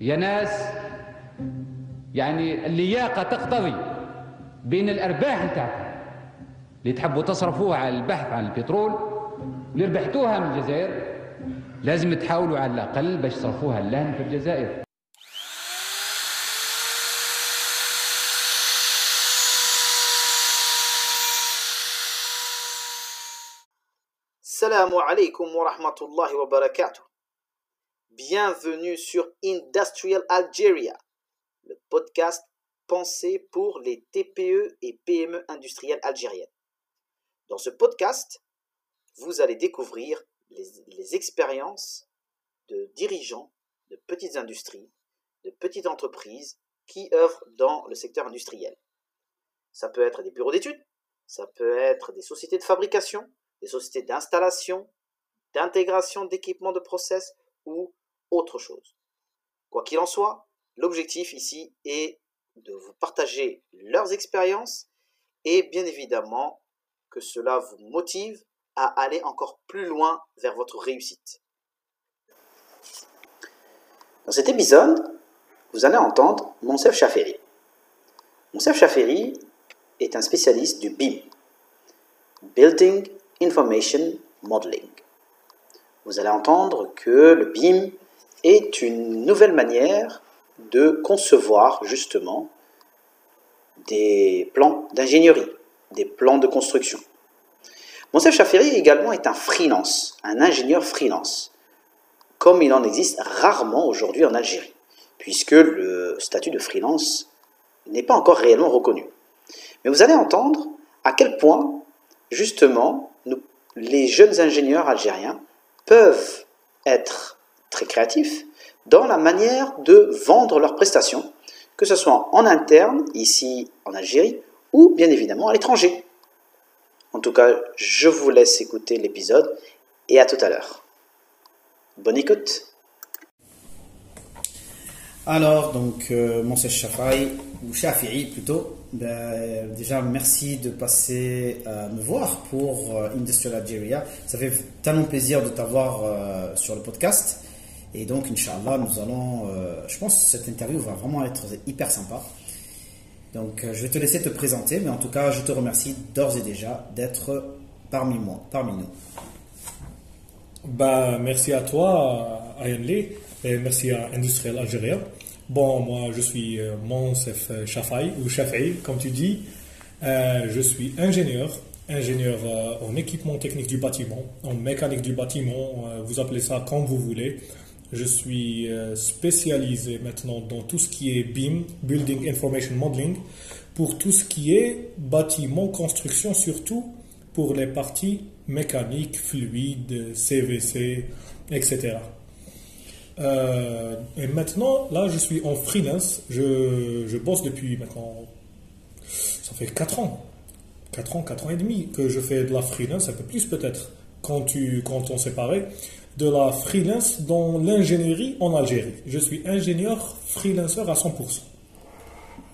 يا ناس يعني اللياقة تقتضي بين الأرباح بتاعتكم اللي تحبوا تصرفوها على البحث عن البترول اللي ربحتوها من الجزائر لازم تحاولوا على الأقل باش تصرفوها اللهن في الجزائر alaikum wa rahmatullahi wa barakatuh. Bienvenue sur Industrial Algeria, le podcast pensé pour les TPE et PME industrielles algériennes. Dans ce podcast, vous allez découvrir les, expériences de dirigeants de petites industries, de petites entreprises qui œuvrent dans le secteur industriel. Ça peut être des bureaux d'études, ça peut être des sociétés de fabrication, des sociétés d'installation, d'intégration d'équipements de process ou autre chose. Quoi qu'il en soit, l'objectif ici est de vous partager leurs expériences et bien évidemment que cela vous motive à aller encore plus loin vers votre réussite. Dans cet épisode, vous allez entendre Monsef Chaferi. Monsef Chaferi est un spécialiste du BIM, Building Information Modeling. Vous allez entendre que le BIM est une nouvelle manière de concevoir justement des plans d'ingénierie, des plans de construction. Monsef Chaferi également est un freelance, un ingénieur freelance, comme il en existe rarement aujourd'hui en Algérie, puisque le statut de freelance n'est pas encore réellement reconnu. Mais vous allez entendre à quel point, justement, les jeunes ingénieurs algériens peuvent être très créatifs dans la manière de vendre leurs prestations, que ce soit en interne, ici en Algérie, ou bien évidemment à l'étranger. En tout cas, je vous laisse écouter l'épisode et à tout à l'heure. Bonne écoute. Alors, donc, euh, Monsef Shafai, ou Shafi'i plutôt, ben, déjà merci de passer euh, me voir pour euh, Industrial Algeria. Ça fait tellement plaisir de t'avoir euh, sur le podcast. Et donc, Inch'Allah, nous allons, euh, je pense que cette interview va vraiment être hyper sympa. Donc, euh, je vais te laisser te présenter, mais en tout cas, je te remercie d'ores et déjà d'être parmi moi, parmi nous. Bah, merci à toi, Ayanli, et merci à Industriel Algérien. Bon, moi, je suis euh, Monsef Shafai, ou Shafai, comme tu dis. Euh, je suis ingénieur, ingénieur euh, en équipement technique du bâtiment, en mécanique du bâtiment, euh, vous appelez ça comme vous voulez. Je suis euh, spécialisé maintenant dans tout ce qui est BIM, Building Information Modeling, pour tout ce qui est bâtiment, construction, surtout pour les parties mécaniques, fluides, CVC, etc. Euh, et maintenant, là, je suis en freelance. Je, je bosse depuis maintenant. Ça fait 4 ans. 4 ans, 4 ans et demi que je fais de la freelance, un peu plus peut-être, quand, tu, quand on parlé, de la freelance dans l'ingénierie en Algérie. Je suis ingénieur freelancer à 100%.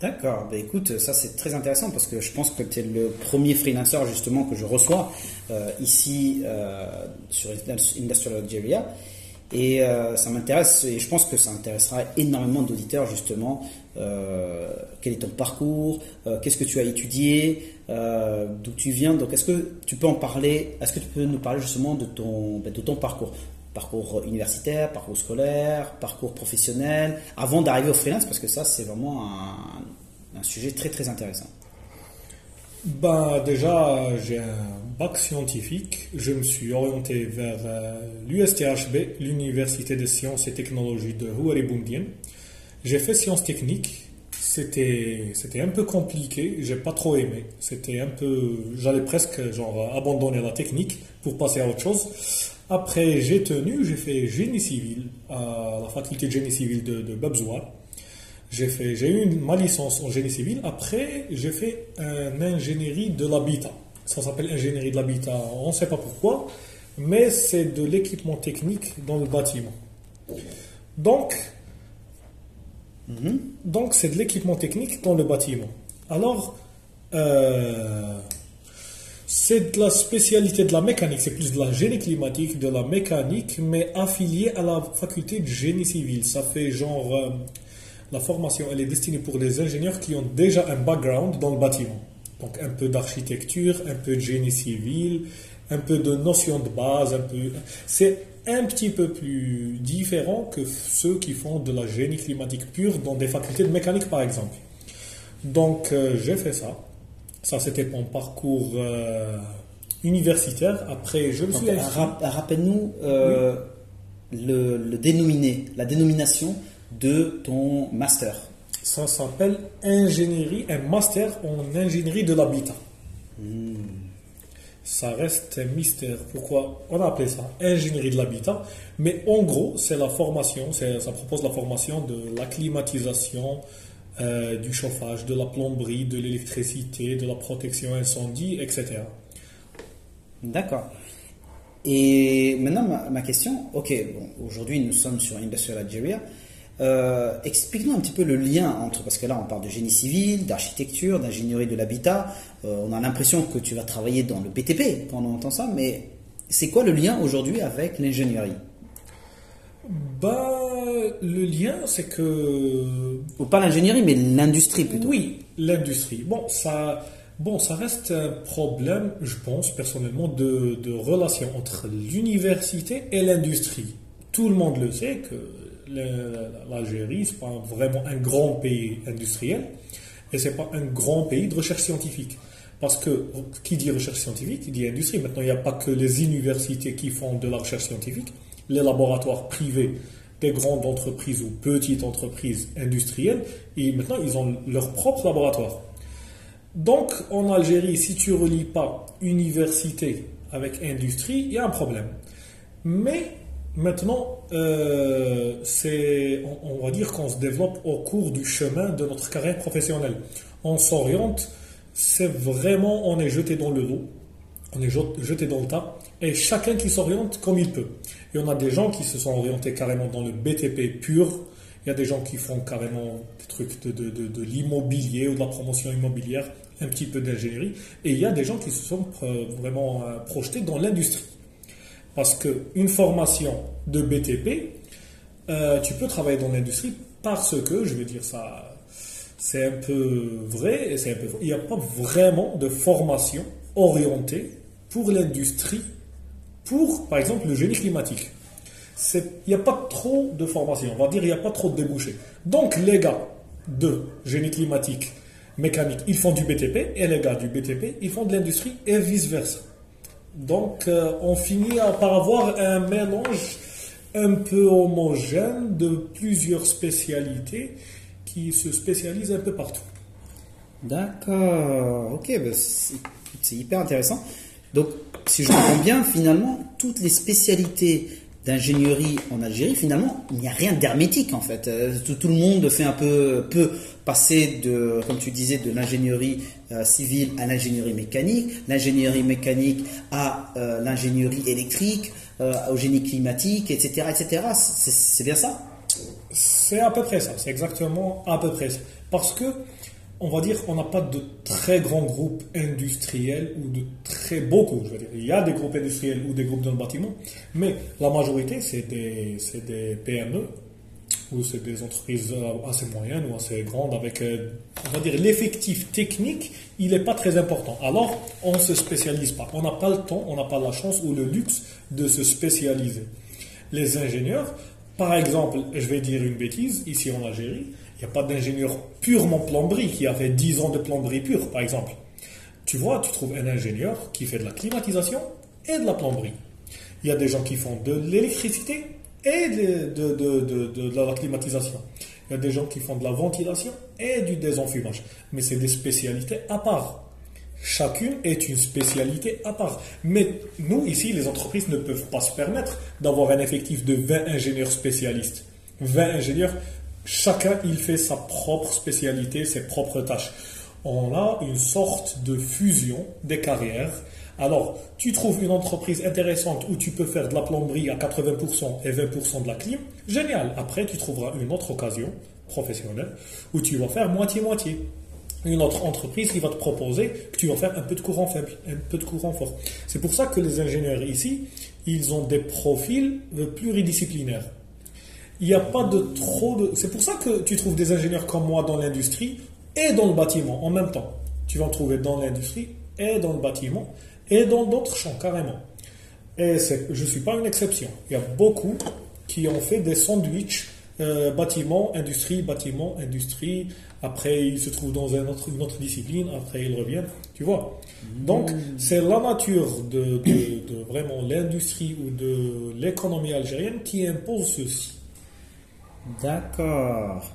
D'accord, ben écoute, ça c'est très intéressant parce que je pense que tu es le premier freelancer justement que je reçois euh, ici euh, sur Industrial Algeria. Et euh, ça m'intéresse et je pense que ça intéressera énormément d'auditeurs justement. Euh, quel est ton parcours euh, Qu'est-ce que tu as étudié euh, D'où tu viens Donc est-ce que tu peux en parler Est-ce que tu peux nous parler justement de ton, ben, de ton parcours? Parcours universitaire, parcours scolaire, parcours professionnel, avant d'arriver au freelance parce que ça c'est vraiment un, sujet très très intéressant. Ben, déjà, j'ai un bac scientifique. Je me suis orienté vers l'USTHB, l'Université des sciences et technologies de Houari Boumdien. J'ai fait sciences techniques. C'était, c'était un peu compliqué. J'ai pas trop aimé. C'était un peu, j'allais presque genre abandonner la technique pour passer à autre chose. Après, j'ai tenu, j'ai fait génie civil à la faculté de génie civil de, de Babzoua. J'ai fait, j'ai eu ma licence en génie civil. Après, j'ai fait une ingénierie de l'habitat. Ça s'appelle ingénierie de l'habitat. On ne sait pas pourquoi, mais c'est de l'équipement technique dans le bâtiment. Donc, donc c'est de l'équipement technique dans le bâtiment. Alors, euh, C'est de la spécialité de la mécanique, c'est plus de la génie climatique, de la mécanique, mais affiliée à la faculté de génie civil. Ça fait genre. euh, la formation, elle est destinée pour les ingénieurs qui ont déjà un background dans le bâtiment. Donc un peu d'architecture, un peu de génie civil, un peu de notion de base, un peu. C'est un petit peu plus différent que ceux qui font de la génie climatique pure dans des facultés de mécanique, par exemple. Donc euh, j'ai fait ça. Ça, c'était mon parcours euh, universitaire. Après, je me suis rap- Rappelle-nous euh, le, le dénominé, la dénomination de ton master. Ça s'appelle ingénierie, un master en ingénierie de l'habitat. Ça reste un mystère. Pourquoi on a appelé ça ingénierie de l'habitat? Mais en gros, c'est la formation, ça propose la formation de la climatisation, euh, du chauffage, de la plomberie, de l'électricité, de la protection incendie, etc. D'accord. Et maintenant, ma, ma question, ok, bon, aujourd'hui nous sommes sur Industrial Algeria. Euh, Explique-nous un petit peu le lien entre, parce que là on parle de génie civil, d'architecture, d'ingénierie de l'habitat. Euh, on a l'impression que tu vas travailler dans le BTP quand on entend ça, mais c'est quoi le lien aujourd'hui avec l'ingénierie? Bah, le lien, c'est que Ou pas l'ingénierie, mais l'industrie plutôt. Oui, l'industrie. Bon, ça, bon, ça reste un problème, je pense personnellement, de, de relation entre l'université et l'industrie. Tout le monde le sait que l'Algérie, c'est pas vraiment un grand pays industriel et c'est pas un grand pays de recherche scientifique. Parce que qui dit recherche scientifique, il dit industrie. Maintenant, il n'y a pas que les universités qui font de la recherche scientifique, les laboratoires privés des grandes entreprises ou petites entreprises industrielles, et maintenant ils ont leur propre laboratoire. Donc en Algérie, si tu ne relis pas université avec industrie, il y a un problème. Mais maintenant, euh, on, va dire qu'on se développe au cours du chemin de notre carrière professionnelle. On s'oriente, c'est vraiment, on est jeté dans le lot, on est jet- jeté dans le tas, et chacun qui s'oriente comme il peut. Et on a des gens qui se sont orientés carrément dans le BTP pur, il y a des gens qui font carrément des trucs de, de- de- de l'immobilier ou de la promotion immobilière, un petit peu d'ingénierie, et il y a des gens qui se sont euh, vraiment euh, projetés dans l'industrie. Parce qu'une formation de BTP, euh, tu peux travailler dans l'industrie parce que, je vais dire ça, c'est un peu vrai, et c'est un peu faux. Il n'y a pas vraiment de formation orientée pour l'industrie, pour, par exemple, le génie climatique. Il n'y a pas trop de formation, on va dire, il n'y a pas trop de débouchés. Donc, les gars de génie climatique, mécanique, ils font du BTP, et les gars du BTP, ils font de l'industrie, et vice-versa. Donc, euh, on finit par avoir un mélange un peu homogène de plusieurs spécialités qui se spécialisent un peu partout. D'accord, ok, bah, c'est hyper intéressant. Donc, si je comprends bien, finalement, toutes les spécialités d'ingénierie en Algérie, finalement, il n'y a rien d'hermétique en fait. Euh, Tout, le monde fait un peu, peut passer de, comme tu disais, de l'ingénierie euh, civile à l'ingénierie mécanique, l'ingénierie mécanique à euh, l'ingénierie électrique, au génie climatique, etc., etc. C'est c'est bien ça? C'est à peu près ça, c'est exactement à peu près ça. Parce que, on va dire, on n'a pas de très grands groupes industriels ou de très beaucoup, je veux dire. Il y a des groupes industriels ou des groupes dans le bâtiment, mais la majorité, c'est des, des PME ou c'est des entreprises assez moyennes ou assez grandes avec, euh, on va dire, l'effectif technique, il n'est pas très important. Alors, on ne se spécialise pas. On n'a pas le temps, on n'a pas la chance ou le luxe de se spécialiser. Les ingénieurs, par exemple, je vais dire une bêtise, ici en Algérie, il n'y a pas d'ingénieur purement plomberie qui a fait 10 ans de plomberie pure, par exemple. Tu vois, tu trouves un ingénieur qui fait de la climatisation et de la plomberie. Il y a des gens qui font de l'électricité et de, de- la climatisation. Il y a des gens qui font de la ventilation et du désenfumage. Mais c'est des spécialités à part. Chacune est une spécialité à part. Mais nous, ici, les entreprises ne peuvent pas se permettre d'avoir un effectif de 20 ingénieurs spécialistes. 20 ingénieurs, chacun, il fait sa propre spécialité, ses propres tâches. On a une sorte de fusion des carrières. Alors, tu trouves une entreprise intéressante où tu peux faire de la plomberie à 80% et 20% de la clim, génial. Après, tu trouveras une autre occasion professionnelle où tu vas faire moitié-moitié. une autre entreprise qui va te proposer que tu vas faire un peu de courant faible, un peu de courant fort. C'est pour ça que les ingénieurs ici, ils ont des profils pluridisciplinaires. Il n'y a pas de trop de... C'est pour ça que tu trouves des ingénieurs comme moi dans l'industrie et dans le bâtiment en même temps. Tu vas en trouver dans l'industrie et dans le bâtiment et dans d'autres champs carrément. Et je ne suis pas une exception. Il y a beaucoup qui ont fait des sandwichs euh, bâtiment, industrie, bâtiment, industrie. Après, ils se trouvent dans une autre, une autre discipline. Après, ils reviennent. Tu vois? Donc, c'est la nature de, de vraiment l'industrie ou de l'économie algérienne qui impose ceci. D'accord.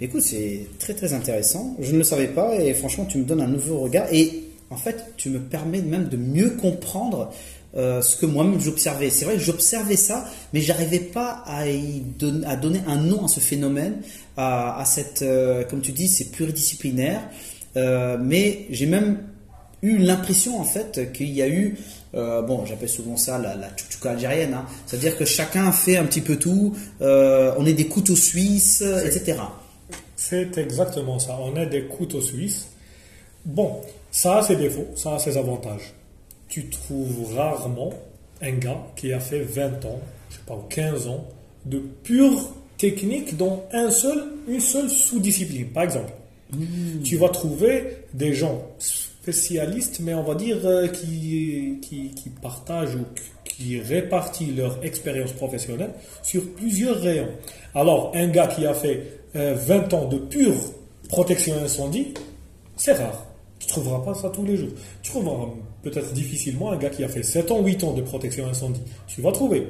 Écoute, c'est très très intéressant. Je ne le savais pas et franchement, tu me donnes un nouveau regard et en fait, tu me permets même de mieux comprendre euh, ce que moi-même j'observais. C'est vrai que j'observais ça, mais j'arrivais pas à, donner un nom à ce phénomène, à, cette, euh, comme tu dis, c'est pluridisciplinaire. Euh, mais j'ai même eu l'impression en fait qu'il y a eu, bon, j'appelle souvent ça la, la algérienne, hein. c'est-à-dire que chacun fait un petit peu tout. on est des couteaux suisses, etc. C'est exactement ça. On est des couteaux suisses. Bon, ça a ses défauts, ça a ses avantages tu trouves rarement un gars qui a fait 20 ans, je sais pas, 15 ans, de pure technique dans un seul, une seule sous-discipline. Par exemple, hmm. tu vas trouver des gens spécialistes, mais on va dire euh, qui, qui, partagent ou qui répartissent leur expérience professionnelle sur plusieurs rayons. Alors, un gars qui a fait 20 euh, ans de pure protection incendie, c'est rare. Tu ne trouveras pas ça tous les jours. Tu trouveras peut-être difficilement un gars qui a fait 7 ans, 8 ans de protection incendie. Tu vas trouver.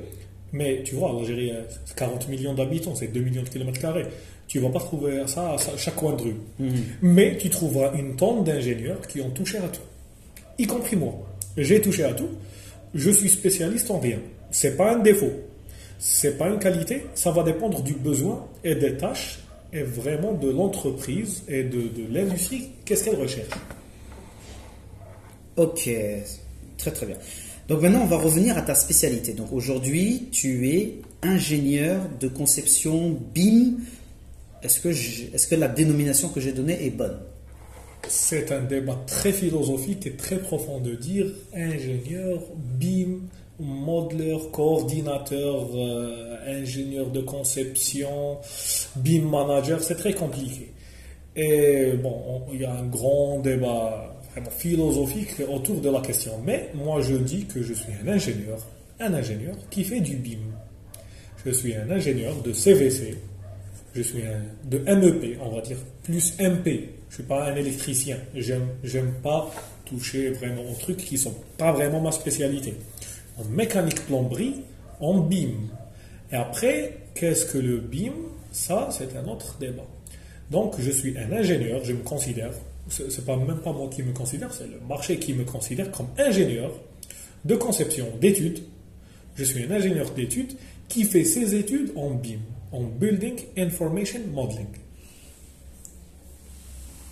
Mais tu vois, l'Algérie, 40 millions d'habitants, c'est 2 millions de kilomètres carrés. Tu ne vas pas trouver ça à chaque coin de rue. Mhm. Mais tu trouveras une tonne d'ingénieurs qui ont touché à tout. Y compris moi. J'ai touché à tout. Je suis spécialiste en rien. C'est pas un défaut. C'est pas une qualité. Ça va dépendre du besoin et des tâches et vraiment de l'entreprise et de, de l'industrie. Qu'est-ce qu'elle recherche? Ok, très très bien. Donc maintenant, on va revenir à ta spécialité. Donc aujourd'hui, tu es ingénieur de conception BIM. Est-ce que, est que la dénomination que j'ai donnée est bonne? C'est un débat très philosophique et très profond de dire ingénieur BIM, modeler, coordinateur, euh, ingénieur de conception, BIM manager. C'est très compliqué. Et bon, il y a un grand débat philosophique autour de la question. Mais moi, je dis que je suis un ingénieur, un ingénieur qui fait du BIM. Je suis un ingénieur de CVC, je suis un, de MEP, on va dire, plus MP. Je suis pas un électricien. J'aime, j'aime pas toucher vraiment aux trucs qui sont pas vraiment ma spécialité. En mécanique plomberie, en BIM. Et après, qu'est-ce que le BIM? Ça, c'est un autre débat. Donc, je suis un ingénieur, je me considère c'est pas même pas moi qui me considère, c'est le marché qui me considère comme ingénieur de conception d'études. Je suis un ingénieur d'études qui fait ses études en BIM, en Building Information Modeling.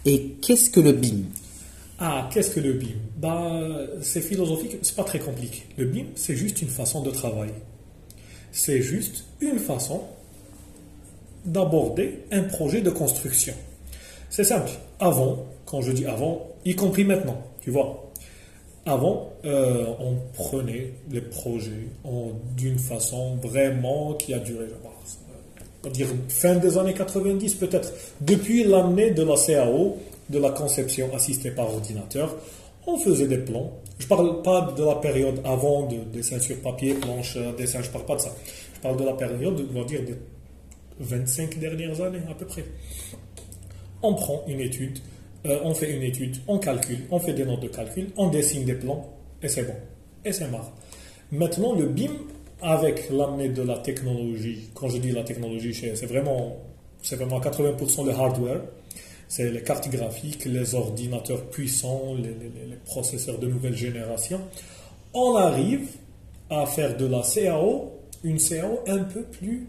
Et qu'est-ce que le BIM? Ah, qu'est-ce que le BIM? Bah, C'est philosophique, c'est pas très compliqué. Le BIM, c'est juste une façon de travailler. C'est juste une façon d'aborder un projet de construction. C'est simple. Avant, quand je dis avant, y compris maintenant, tu vois. Avant, euh, on prenait les projets d'une façon vraiment qui a duré, dire fin des années 90 peut-être, depuis l'année de la CAO, de la conception assistée par ordinateur, on faisait des plans. Je parle pas de la période avant de dessin sur papier, planche, dessin, je parle pas de ça. Je parle de la période, on va dire, des 25 dernières années à peu près. On prend une étude, euh, on fait une étude, on calcule, on fait des notes de calcul, on dessine des plans, et c'est bon. Et c'est marre. Maintenant, le BIM, avec l'amener de la technologie, quand je dis la technologie, c'est vraiment, c'est vraiment 80% le hardware, c'est les cartes graphiques, les ordinateurs puissants, les, processeurs de nouvelle génération. On arrive à faire de la CAO une CAO un peu plus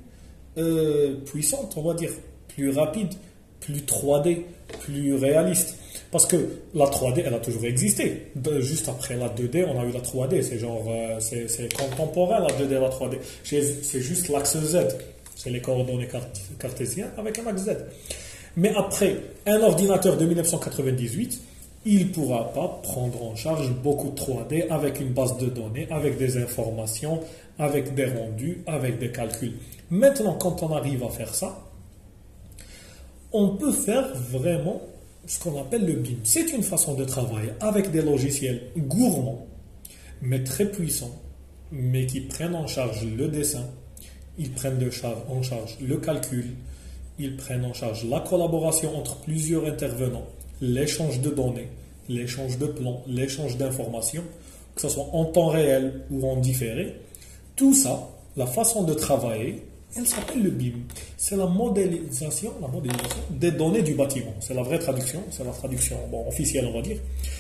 euh, puissante, on va dire, plus rapide, plus 3D, plus réaliste. Parce que la 3D, elle a toujours existé. juste après la 2D, on a eu la 3D. C'est genre, euh, c'est contemporain la 2D et la 3D. C'est juste l'axe Z. C'est les coordonnées cartésiennes avec un axe Z. Mais après, un ordinateur de 1998, il ne pourra pas prendre en charge beaucoup de 3D avec une base de données, avec des informations, avec des rendus, avec des calculs. Maintenant, quand on arrive à faire ça, on peut faire vraiment ce qu'on appelle le BIM. C'est une façon de travailler avec des logiciels gourmands, mais très puissants, mais qui prennent en charge le dessin, ils prennent en charge le calcul, ils prennent en charge la collaboration entre plusieurs intervenants, l'échange de données, l'échange de plans, l'échange d'informations, que ce soit en temps réel ou en différé. Tout ça, la façon de travailler, elle s'appelle le BIM. C'est la modélisation, la modélisation des données du bâtiment. C'est la vraie traduction, c'est la traduction officielle, on va dire.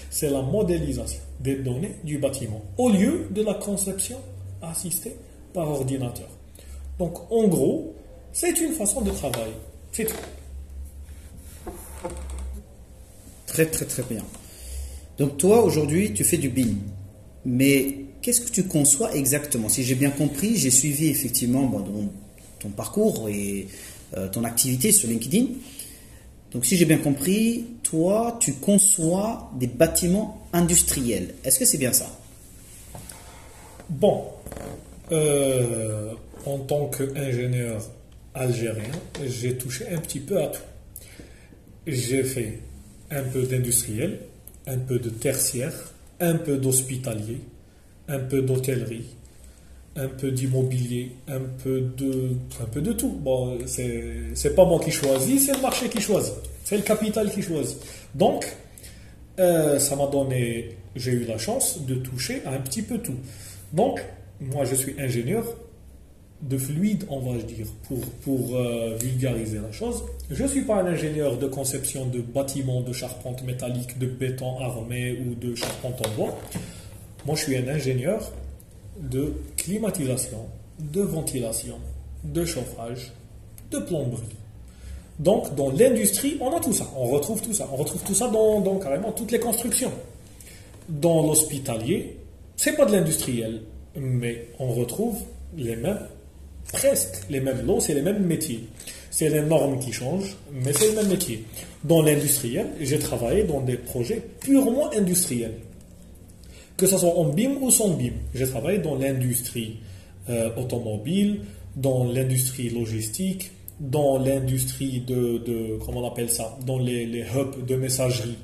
C'est la modélisation des données du bâtiment au lieu de la conception assistée par ordinateur. Donc, en gros, c'est une façon de travailler. C'est tout. Très, très, très bien. Donc, toi, aujourd'hui, tu fais du BIM. Mais qu'est-ce que tu conçois exactement? Si j'ai bien compris, j'ai suivi effectivement ton parcours et euh, ton activité sur LinkedIn. Donc, si j'ai bien compris, toi, tu conçois des bâtiments industriels. Est-ce que c'est bien ça? Bon, euh, en tant qu'ingénieur algérien, j'ai touché un petit peu à tout. J'ai fait un peu d'industriel, un peu de tertiaire, un peu d'hospitalier, un peu d'hôtellerie, un peu d'immobilier, un peu de, un peu de tout. Bon, c'est pas moi qui choisis, c'est le marché qui choisit, c'est le capital qui choisit. Donc, euh, ça m'a donné, j'ai eu la chance de toucher à un petit peu tout. Donc, moi, je suis ingénieur de fluide, on va dire, pour, pour euh, vulgariser la chose. Je ne suis pas un ingénieur de conception de bâtiments, de charpente métallique, de béton armé ou de charpente en bois. Moi, je suis un ingénieur de climatisation, de ventilation, de chauffage, de plomberie. Donc, dans l'industrie, on a tout ça. On retrouve tout ça. On retrouve tout ça dans, dans carrément toutes les constructions. Dans l'hospitalier, c'est pas de l'industriel, mais on retrouve les mêmes presque les mêmes lots, c'est les mêmes métiers. C'est les normes qui changent, mais c'est le même métier. Dans l'industriel, j'ai travaillé dans des projets purement industriels. Que ce soit en BIM ou sans BIM. J'ai travaillé dans l'industrie euh, automobile, dans l'industrie logistique, dans l'industrie de, comment on appelle ça, dans les, hubs de messagerie,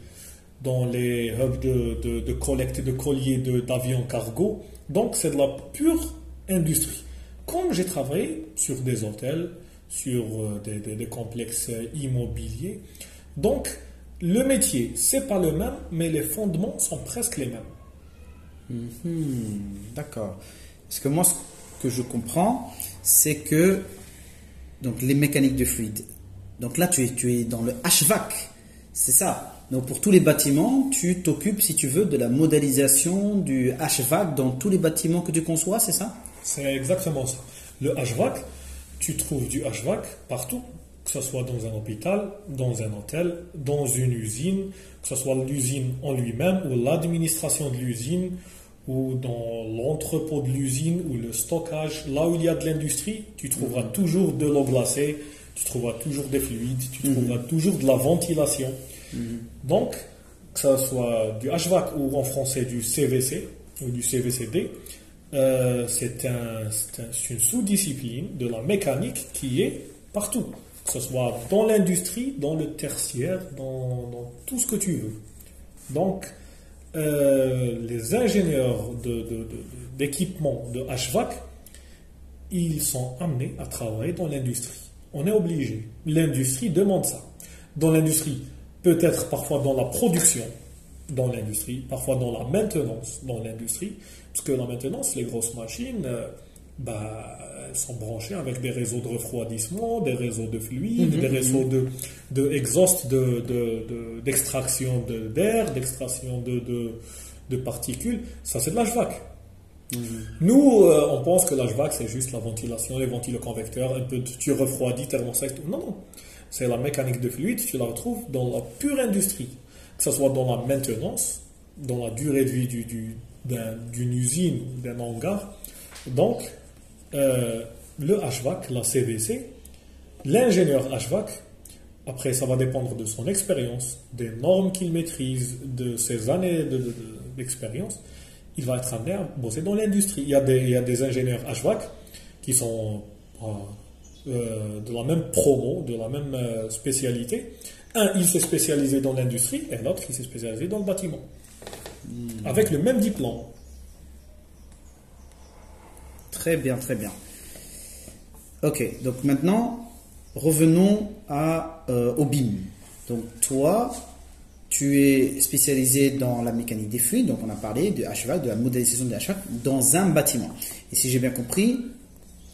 dans les hubs de, de collecte de colliers d'avions cargo. Donc c'est de la pure industrie. Comme j'ai travaillé sur des hôtels, sur euh, des, complexes immobiliers, donc le métier, c'est pas le même, mais les fondements sont presque les mêmes. Mhm, d'accord. Parce que moi, ce que je comprends, c'est que donc les mécaniques de fluide. Donc là, tu es, tu es dans le HVAC, c'est ça. Donc pour tous les bâtiments, tu t'occupes, si tu veux, de la modélisation du HVAC dans tous les bâtiments que tu conçois, c'est ça? C'est exactement ça. Le HVAC, tu trouves du HVAC partout, que ce soit dans un hôpital, dans un hôtel, dans une usine, que ce soit l'usine en lui-même ou l'administration de l'usine ou dans l'entrepôt de l'usine ou le stockage, là où il y a de l'industrie, tu trouveras mhm. toujours de l'eau glacée, tu trouveras toujours des fluides, tu mhm. trouveras toujours de la ventilation. Mhm. Donc, que ce soit du HVAC ou en français du CVC ou du CVCD, euh, c'est une sous-discipline de la mécanique qui est partout, que ce soit dans l'industrie, dans le tertiaire, dans, tout ce que tu veux. Donc, euh, les ingénieurs d'équipement de, de, HVAC, ils sont amenés à travailler dans l'industrie. On est obligé. L'industrie demande ça. Dans l'industrie, peut-être parfois dans la production, dans l'industrie, parfois dans la maintenance dans l'industrie, parce que la maintenance, les grosses machines, euh, bah, sont branchées avec des réseaux de refroidissement, des réseaux de fluide, mhm, des réseaux de, de exhaust d'extraction de, d'air, d'extraction de, de, particules. Ça, c'est de l'HVAC. Mhm. Nous, euh, on pense que l'HVAC, c'est juste la ventilation, les ventiloconvecteurs, un peu tu refroidis, thermostat. Non, non. C'est la mécanique de fluide, tu la retrouves dans la pure industrie. Que ce soit dans la maintenance, dans la durée de vie du, du d'une usine, d'un hangar. Donc, euh, le HVAC, la CVC, l'ingénieur HVAC Après, ça va dépendre de son expérience, des normes qu'il maîtrise, de ses années de- de- de- d'expérience. Il va être amené à bosser dans l'industrie. Il, y a des- il y a des ingénieurs HVAC qui sont euh, euh, de la même promo, de la même spécialité. Un, il s'est spécialisé dans l'industrie et l'autre, il s'est spécialisé dans le bâtiment. Avec le même diplôme. Très bien, très bien. Ok, donc maintenant, revenons à, euh, au BIM. Donc toi, tu es spécialisé dans la mécanique des fluides, donc on a parlé de HVAC, de la modélisation de HVAC dans un bâtiment. Et si j'ai bien compris,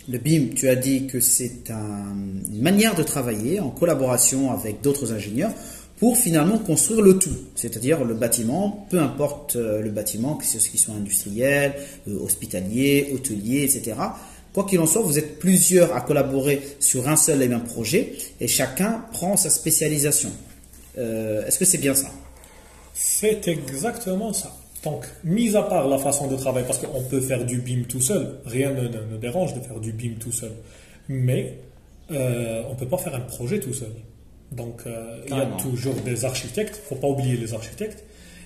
le BIM, tu as dit que c'est un- une manière de travailler en collaboration avec d'autres ingénieurs pour finalement construire le tout, c'est-à-dire le bâtiment, peu importe euh, le bâtiment, que ce soit industriel, euh, hospitalier, hôtelier, etc. Quoi qu'il en soit, vous êtes plusieurs à collaborer sur un seul et même projet et chacun prend sa spécialisation. Euh, Est-ce que c'est bien ça? C'est exactement ça. Donc, mis à part la façon de travailler, parce qu'on peut faire du BIM tout seul, rien ne, dérange de faire du BIM tout seul, mais on ne peut pas faire un projet tout seul. Donc, euh, il y a toujours des architectes, il ne faut pas oublier les architectes,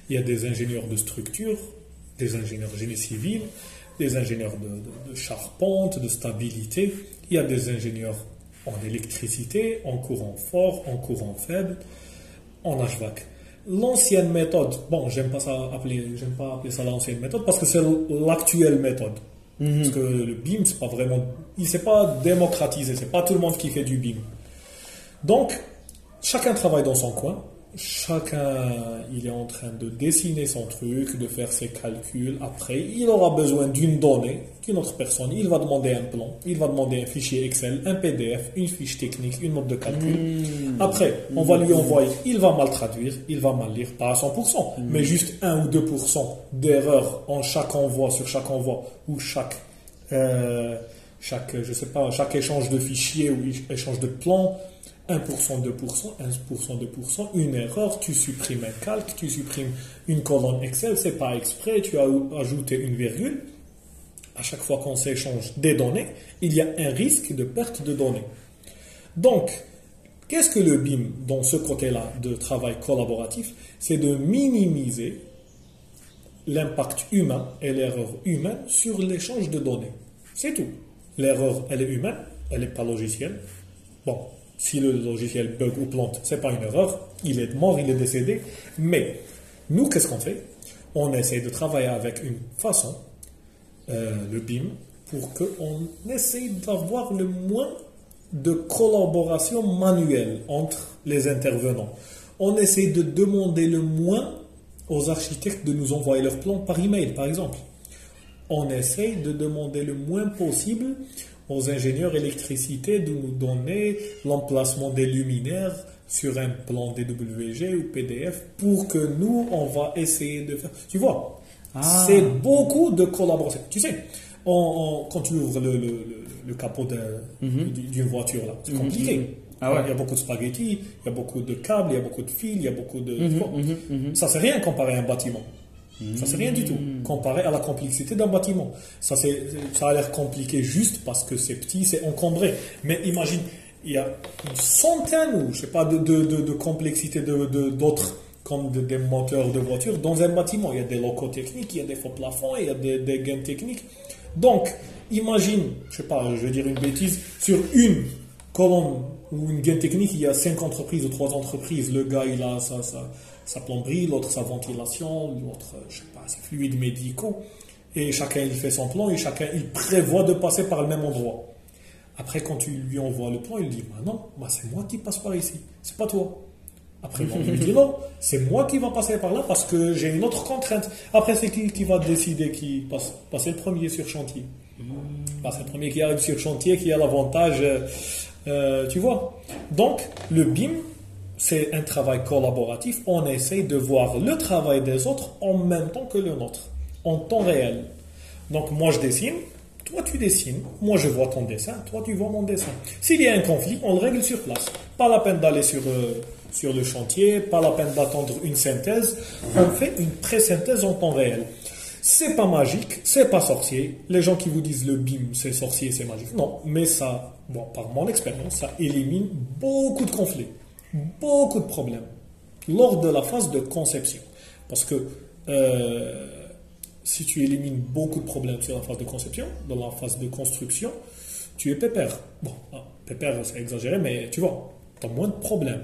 il y a des ingénieurs de structure, des ingénieurs génie civil, des ingénieurs de, de- de charpente, de stabilité, il y a des ingénieurs en électricité, en courant fort, en courant faible, en HVAC. L'ancienne méthode, bon, j'aime pas ça appeler, j'aime pas appeler ça l'ancienne méthode parce que c'est l'actuelle méthode. Parce que le BIM, c'est pas vraiment, il s'est pas démocratisé, c'est pas tout le monde qui fait du BIM. Donc, chacun travaille dans son coin, chacun, il est en train de dessiner son truc, de faire ses calculs. Après, il aura besoin d'une donnée qu'une autre personne, il va demander un plan, il va demander un fichier Excel, un PDF, une fiche technique, une note de calcul. Après, on va lui envoyer, il va mal traduire, il va mal lire, pas à 100%, mais juste 1 ou 2% d'erreur en chaque envoi, sur chaque envoi, ou chaque, euh, chaque, je sais pas, chaque échange de fichiers ou échange de plans, 1%, 2%, 1%, 2%, une erreur, tu supprimes un calque, tu supprimes une colonne Excel, c'est pas exprès, tu as ajouté une virgule. À chaque fois qu'on s'échange des données, il y a un risque de perte de données. Donc, qu'est-ce que le BIM dans ce côté-là de travail collaboratif C'est de minimiser l'impact humain et l'erreur humaine sur l'échange de données. C'est tout. L'erreur, elle est humaine, elle n'est pas logicielle. Bon, si le logiciel bug ou plante, c'est pas une erreur, il est mort, il est décédé. Mais nous, qu'est-ce qu'on fait? On essaie de travailler avec une façon, euh, le BIM, pour qu'on essaye d'avoir le moins de collaboration manuelle entre les intervenants. On essaie de demander le moins aux architectes de nous envoyer leurs plans par email, par exemple. On essaie de demander le moins possible aux ingénieurs électricité de nous donner l'emplacement des luminaires sur un plan DWG ou PDF pour que nous, on va essayer de faire. Tu vois, Ah. c'est beaucoup de collaboration. Tu sais, on- on- quand tu ouvres le, le- le- le capot d'un- d'une voiture, là, c'est compliqué. Ah ouais. Il y a beaucoup de spaghettis, il y a beaucoup de câbles, il y a beaucoup de fils, il y a beaucoup de. vois. Ça, c'est rien comparé à un bâtiment. Ça, c'est rien du tout, comparé à la complexité d'un bâtiment. Ça, ça a l'air compliqué juste parce que c'est petit, c'est encombré. Mais imagine, il y a une centaine, ou je sais pas, de, de, de, de complexité de, de- d'autres, comme de- des moteurs de voiture, dans un bâtiment. Il y a des locaux techniques, il y a des faux plafonds, il y a des, des gaines techniques. Donc, imagine, je sais pas, je vais dire une bêtise, sur une colonne ou une gaine technique, il y a cinq entreprises ou trois entreprises. Le gars, il a sa, sa, sa plomberie, l'autre sa ventilation, l'autre, je sais pas, ses fluides médicaux. Et chacun, il fait son plan et chacun, il prévoit de passer par le même endroit. Après, quand tu lui envoies le plan, il dit, bah non, bah c'est moi qui passe par ici, c'est pas toi. Après, on lui dit non, c'est moi qui va passer par là parce que j'ai une autre contrainte. Après, c'est qui qui va décider qui passe, passer le premier sur chantier? Bah, C'est le premier qui arrive sur chantier qui a l'avantage, euh, euh, tu vois. Donc, le BIM, c'est un travail collaboratif. On essaye de voir le travail des autres en même temps que le nôtre, en temps réel. Donc, moi, je dessine, toi, tu dessines, moi, je vois ton dessin, toi, tu vois mon dessin. S'il y a un conflit, on le règle sur place. Pas la peine d'aller sur, euh, sur le chantier, pas la peine d'attendre une synthèse. On fait une pré-synthèse en temps réel. C'est pas magique, c'est pas sorcier. Les gens qui vous disent le BIM, c'est sorcier, c'est magique. Non, mais ça, par mon expérience, ça élimine beaucoup de conflits. Beaucoup de problèmes lors de la phase de conception. Parce que euh, si tu élimines beaucoup de problèmes sur la phase de conception, dans la phase de construction, tu es pépère. Bon, ah, pépère, c'est exagéré, mais tu vois, tu as moins de problèmes.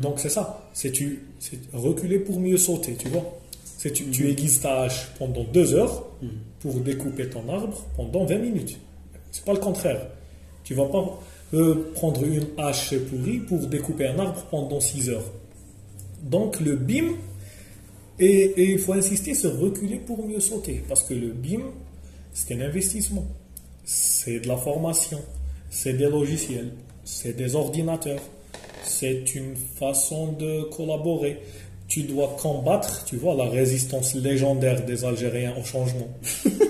Donc c'est ça, c'est tu reculer pour mieux sauter, tu vois. C'est tu, tu aiguises ta hache pendant deux heures pour découper ton arbre pendant 20 minutes. C'est pas le contraire. Tu vas pas euh, prendre une hache pourrie pour découper un arbre pendant 6 heures. Donc le BIM, et, il faut insister sur reculer pour mieux sauter, parce que le BIM, c'est un investissement, c'est de la formation, c'est des logiciels, c'est des ordinateurs, c'est une façon de collaborer. Tu dois combattre, tu vois, la résistance légendaire des Algériens au changement.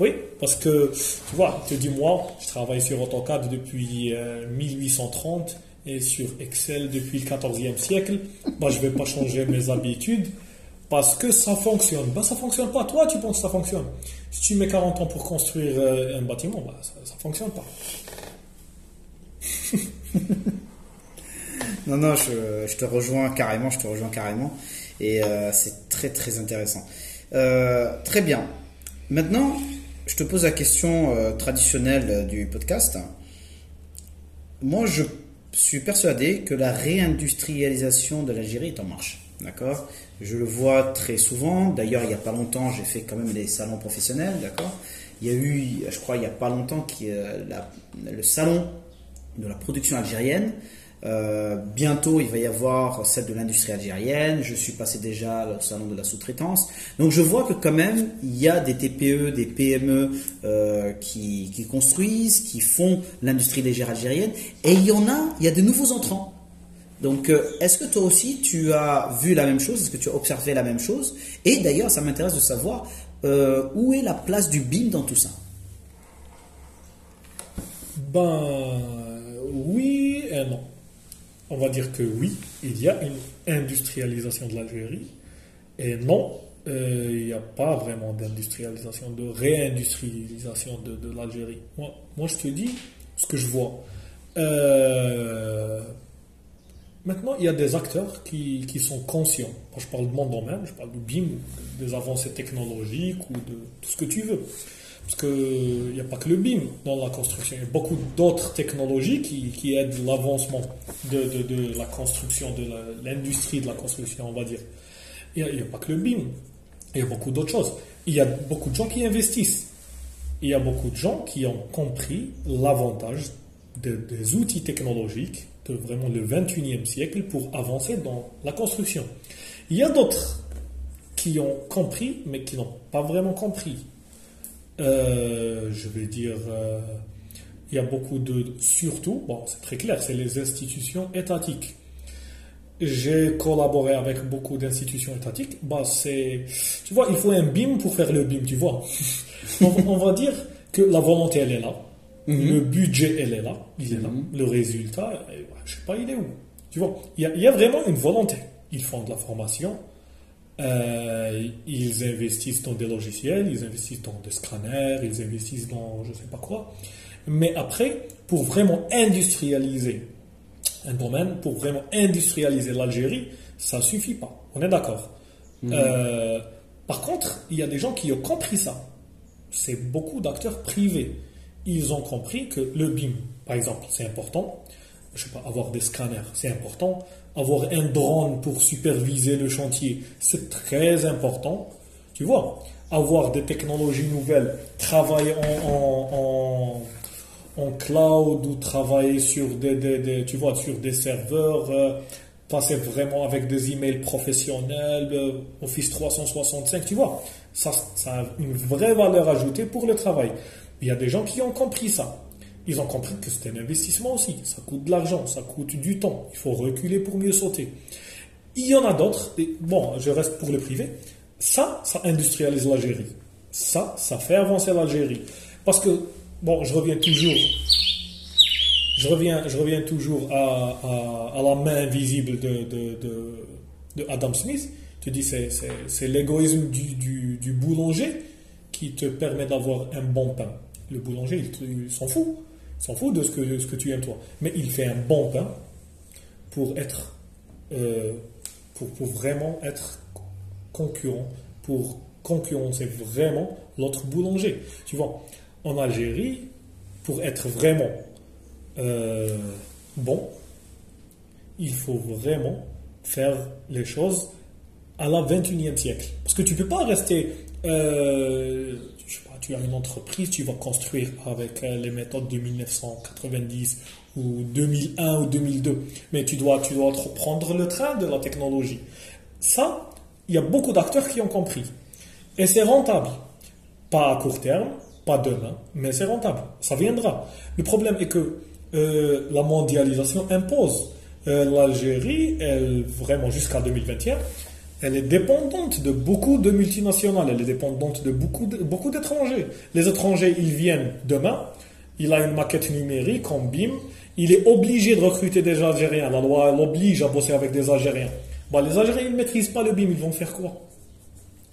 Oui, parce que, tu vois, tu dis moi, je travaille sur AutoCAD depuis euh, 1830 et sur Excel depuis le 14e siècle. Bah, je ne vais pas changer mes habitudes parce que ça fonctionne. Bah, ça fonctionne pas. Toi, tu penses que ça fonctionne? Si tu mets 40 ans pour construire euh, un bâtiment, bah, ça ne fonctionne pas. Non, non, je, te rejoins carrément, je te rejoins carrément. Et euh, c'est très, très intéressant. Euh, très bien. Maintenant, je te pose la question euh, traditionnelle euh, du podcast. Moi, je suis persuadé que la réindustrialisation de l'Algérie est en marche. D'accord? Je le vois très souvent. D'ailleurs, il n'y a pas longtemps, j'ai fait quand même des salons professionnels. D'accord? Il y a eu, je crois, il n'y a pas longtemps, qui, euh, le salon de la production algérienne. Euh, bientôt, il va y avoir celle de l'industrie algérienne. Je suis passé déjà au salon de la sous-traitance. Donc, je vois que quand même, il y a des TPE, des PME euh, qui, construisent, qui font l'industrie légère algérienne. Et il y en a, il y a de nouveaux entrants. Donc, euh, est-ce que toi aussi, tu as vu la même chose? Est-ce que tu as observé la même chose? Et d'ailleurs, ça m'intéresse de savoir où est la place du BIM dans tout ça? Ben oui et non. On va dire que oui, il y a une industrialisation de l'Algérie et non, euh, il n'y a pas vraiment d'industrialisation, de réindustrialisation de, l'Algérie. Moi, je te dis ce que je vois. Euh, maintenant, il y a des acteurs qui, sont conscients. Je parle de mon domaine, je parle du BIM, des avancées technologiques ou de tout ce que tu veux. Parce qu'il n'y a pas que le BIM dans la construction, il y a beaucoup d'autres technologies qui, qui aident l'avancement de, de- de la construction, de l'industrie de la construction, on va dire. Il n'y a, pas que le BIM, il y a beaucoup d'autres choses. Il y a beaucoup de gens qui investissent. Il y a beaucoup de gens qui ont compris l'avantage de- des outils technologiques de vraiment le 21e siècle pour avancer dans la construction. Il y a d'autres qui ont compris, mais qui n'ont pas vraiment compris. Euh, je vais dire, euh, il y a beaucoup de, surtout, bon, c'est très clair, c'est les institutions étatiques. J'ai collaboré avec beaucoup d'institutions étatiques. Bah, c'est, tu vois, il faut un BIM pour faire le BIM, tu vois. on, on va dire que la volonté, elle est là. Le budget, elle est là. Il est là. Le résultat, je sais pas, il est où. Tu vois, il y, a, il y a vraiment une volonté. Ils font de la formation. Euh, ils investissent dans des logiciels, ils investissent dans des scanners, ils investissent dans je sais pas quoi. Mais après, pour vraiment industrialiser un domaine, pour vraiment industrialiser l'Algérie, ça suffit pas. On est d'accord. Euh, par contre, il y a des gens qui ont compris ça. C'est beaucoup d'acteurs privés. Ils ont compris que le BIM, par exemple, c'est important. Je sais pas, avoir des scanners, c'est important. Avoir un drone pour superviser le chantier, c'est très important. Tu vois, avoir des technologies nouvelles, travailler en, en- en- cloud ou travailler sur des, des- des- tu vois, sur des serveurs, euh, passer vraiment avec des emails professionnels, euh, Office 365, tu vois, ça, ça a une vraie valeur ajoutée pour le travail. Il y a des gens qui ont compris ça. Ils ont compris que c'est un investissement aussi. Ça coûte de l'argent, ça coûte du temps. Il faut reculer pour mieux sauter. Il y en a d'autres. Bon, je reste pour le privé. Ça, ça industrialise l'Algérie. Ça, ça fait avancer l'Algérie. Parce que, bon, je reviens toujours. Je reviens, je reviens toujours à, à- la main invisible de, de, Adam Smith. Tu dis c'est, l'égoïsme du, du, boulanger qui te permet d'avoir un bon pain. Le boulanger, il s'en fout. S'en fout de ce que, ce que tu aimes toi. Mais il fait un bon pain. pour être, euh, pour, vraiment être concurrent, pour concurrencer vraiment l'autre boulanger. Tu vois, en Algérie, pour être vraiment euh, bon, il faut vraiment faire les choses à la 21e siècle. Parce que tu ne peux pas rester, euh, tu as une entreprise, tu vas construire avec euh, les méthodes de 1990 ou 2001 ou 2002, mais tu dois, tu le train de la technologie. Ça, il y a beaucoup d'acteurs qui ont compris. Et c'est rentable. Pas à court terme, pas demain, mais c'est rentable. Ça viendra. Le problème est que euh, la mondialisation impose. Euh, L'Algérie, elle, vraiment jusqu'à 2021, elle est dépendante de beaucoup de multinationales, elle est dépendante de beaucoup d'étrangers. Les étrangers, ils viennent demain, il a une maquette numérique en BIM, il est obligé de recruter des Algériens. La loi l'oblige à bosser avec des Algériens. Bah, les Algériens ne maîtrisent pas le BIM, ils vont faire quoi?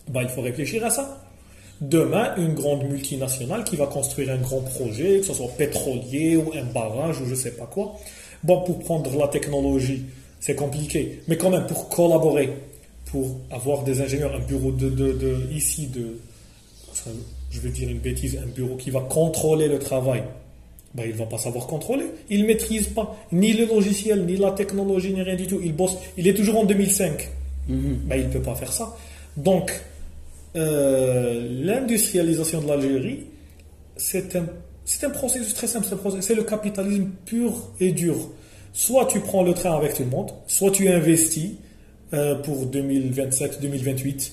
Bah, Il faut réfléchir à ça. Demain, une grande multinationale qui va construire un grand projet, que ce soit pétrolier ou un barrage ou je ne sais pas quoi. Bon, pour prendre la technologie, c'est compliqué. Mais quand même, pour collaborer, pour avoir des ingénieurs, un bureau de, de, ici, de, je vais dire une bêtise, un bureau qui va contrôler le travail, ben, il ne va pas savoir contrôler. Il ne maîtrise pas ni le logiciel, ni la technologie, ni rien du tout. Il bosse, il est toujours en 2005. Mhm. Ben, il ne peut pas faire ça. Donc, euh, l'industrialisation de l'Algérie, c'est un, c'est un processus très simple. C'est le capitalisme pur et dur. Soit tu prends le train avec tout le monde, soit tu investis euh, pour 2027-2028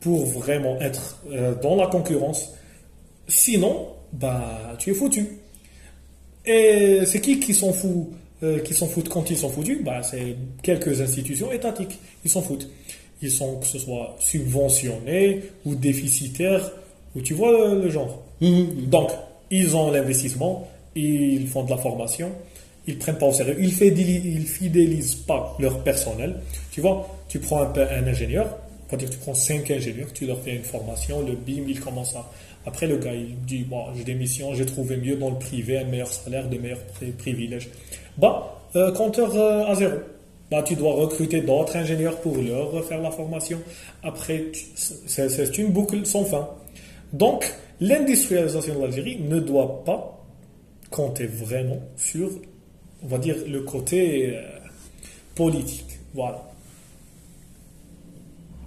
pour vraiment être euh, dans la concurrence. Sinon, bah, tu es foutu. Et c'est qui qui s'en fout qui s'en foutent quand ils sont foutus? Bah, C'est quelques institutions étatiques. Ils s'en foutent ils sont que ce soit subventionnés ou déficitaires, ou tu vois le, genre. Mhm. Donc, ils ont l'investissement, ils font de la formation, ils prennent pas au sérieux, ils ils fidélisent pas leur personnel. Tu vois, tu prends un, un ingénieur, dire tu prends cinq ingénieurs, tu leur fais une formation, le BIM, il commence à. Après, le gars, il dit bon, j'ai des missions, j'ai trouvé mieux dans le privé, un meilleur salaire, des meilleurs privilèges. Bah, euh, compteur euh, à zéro. Bah, tu dois recruter d'autres ingénieurs pour leur refaire la formation. Après, c'est une boucle sans fin. Donc, l'industrialisation de l'Algérie ne doit pas compter vraiment sur, on va dire, le côté euh, politique. Voilà.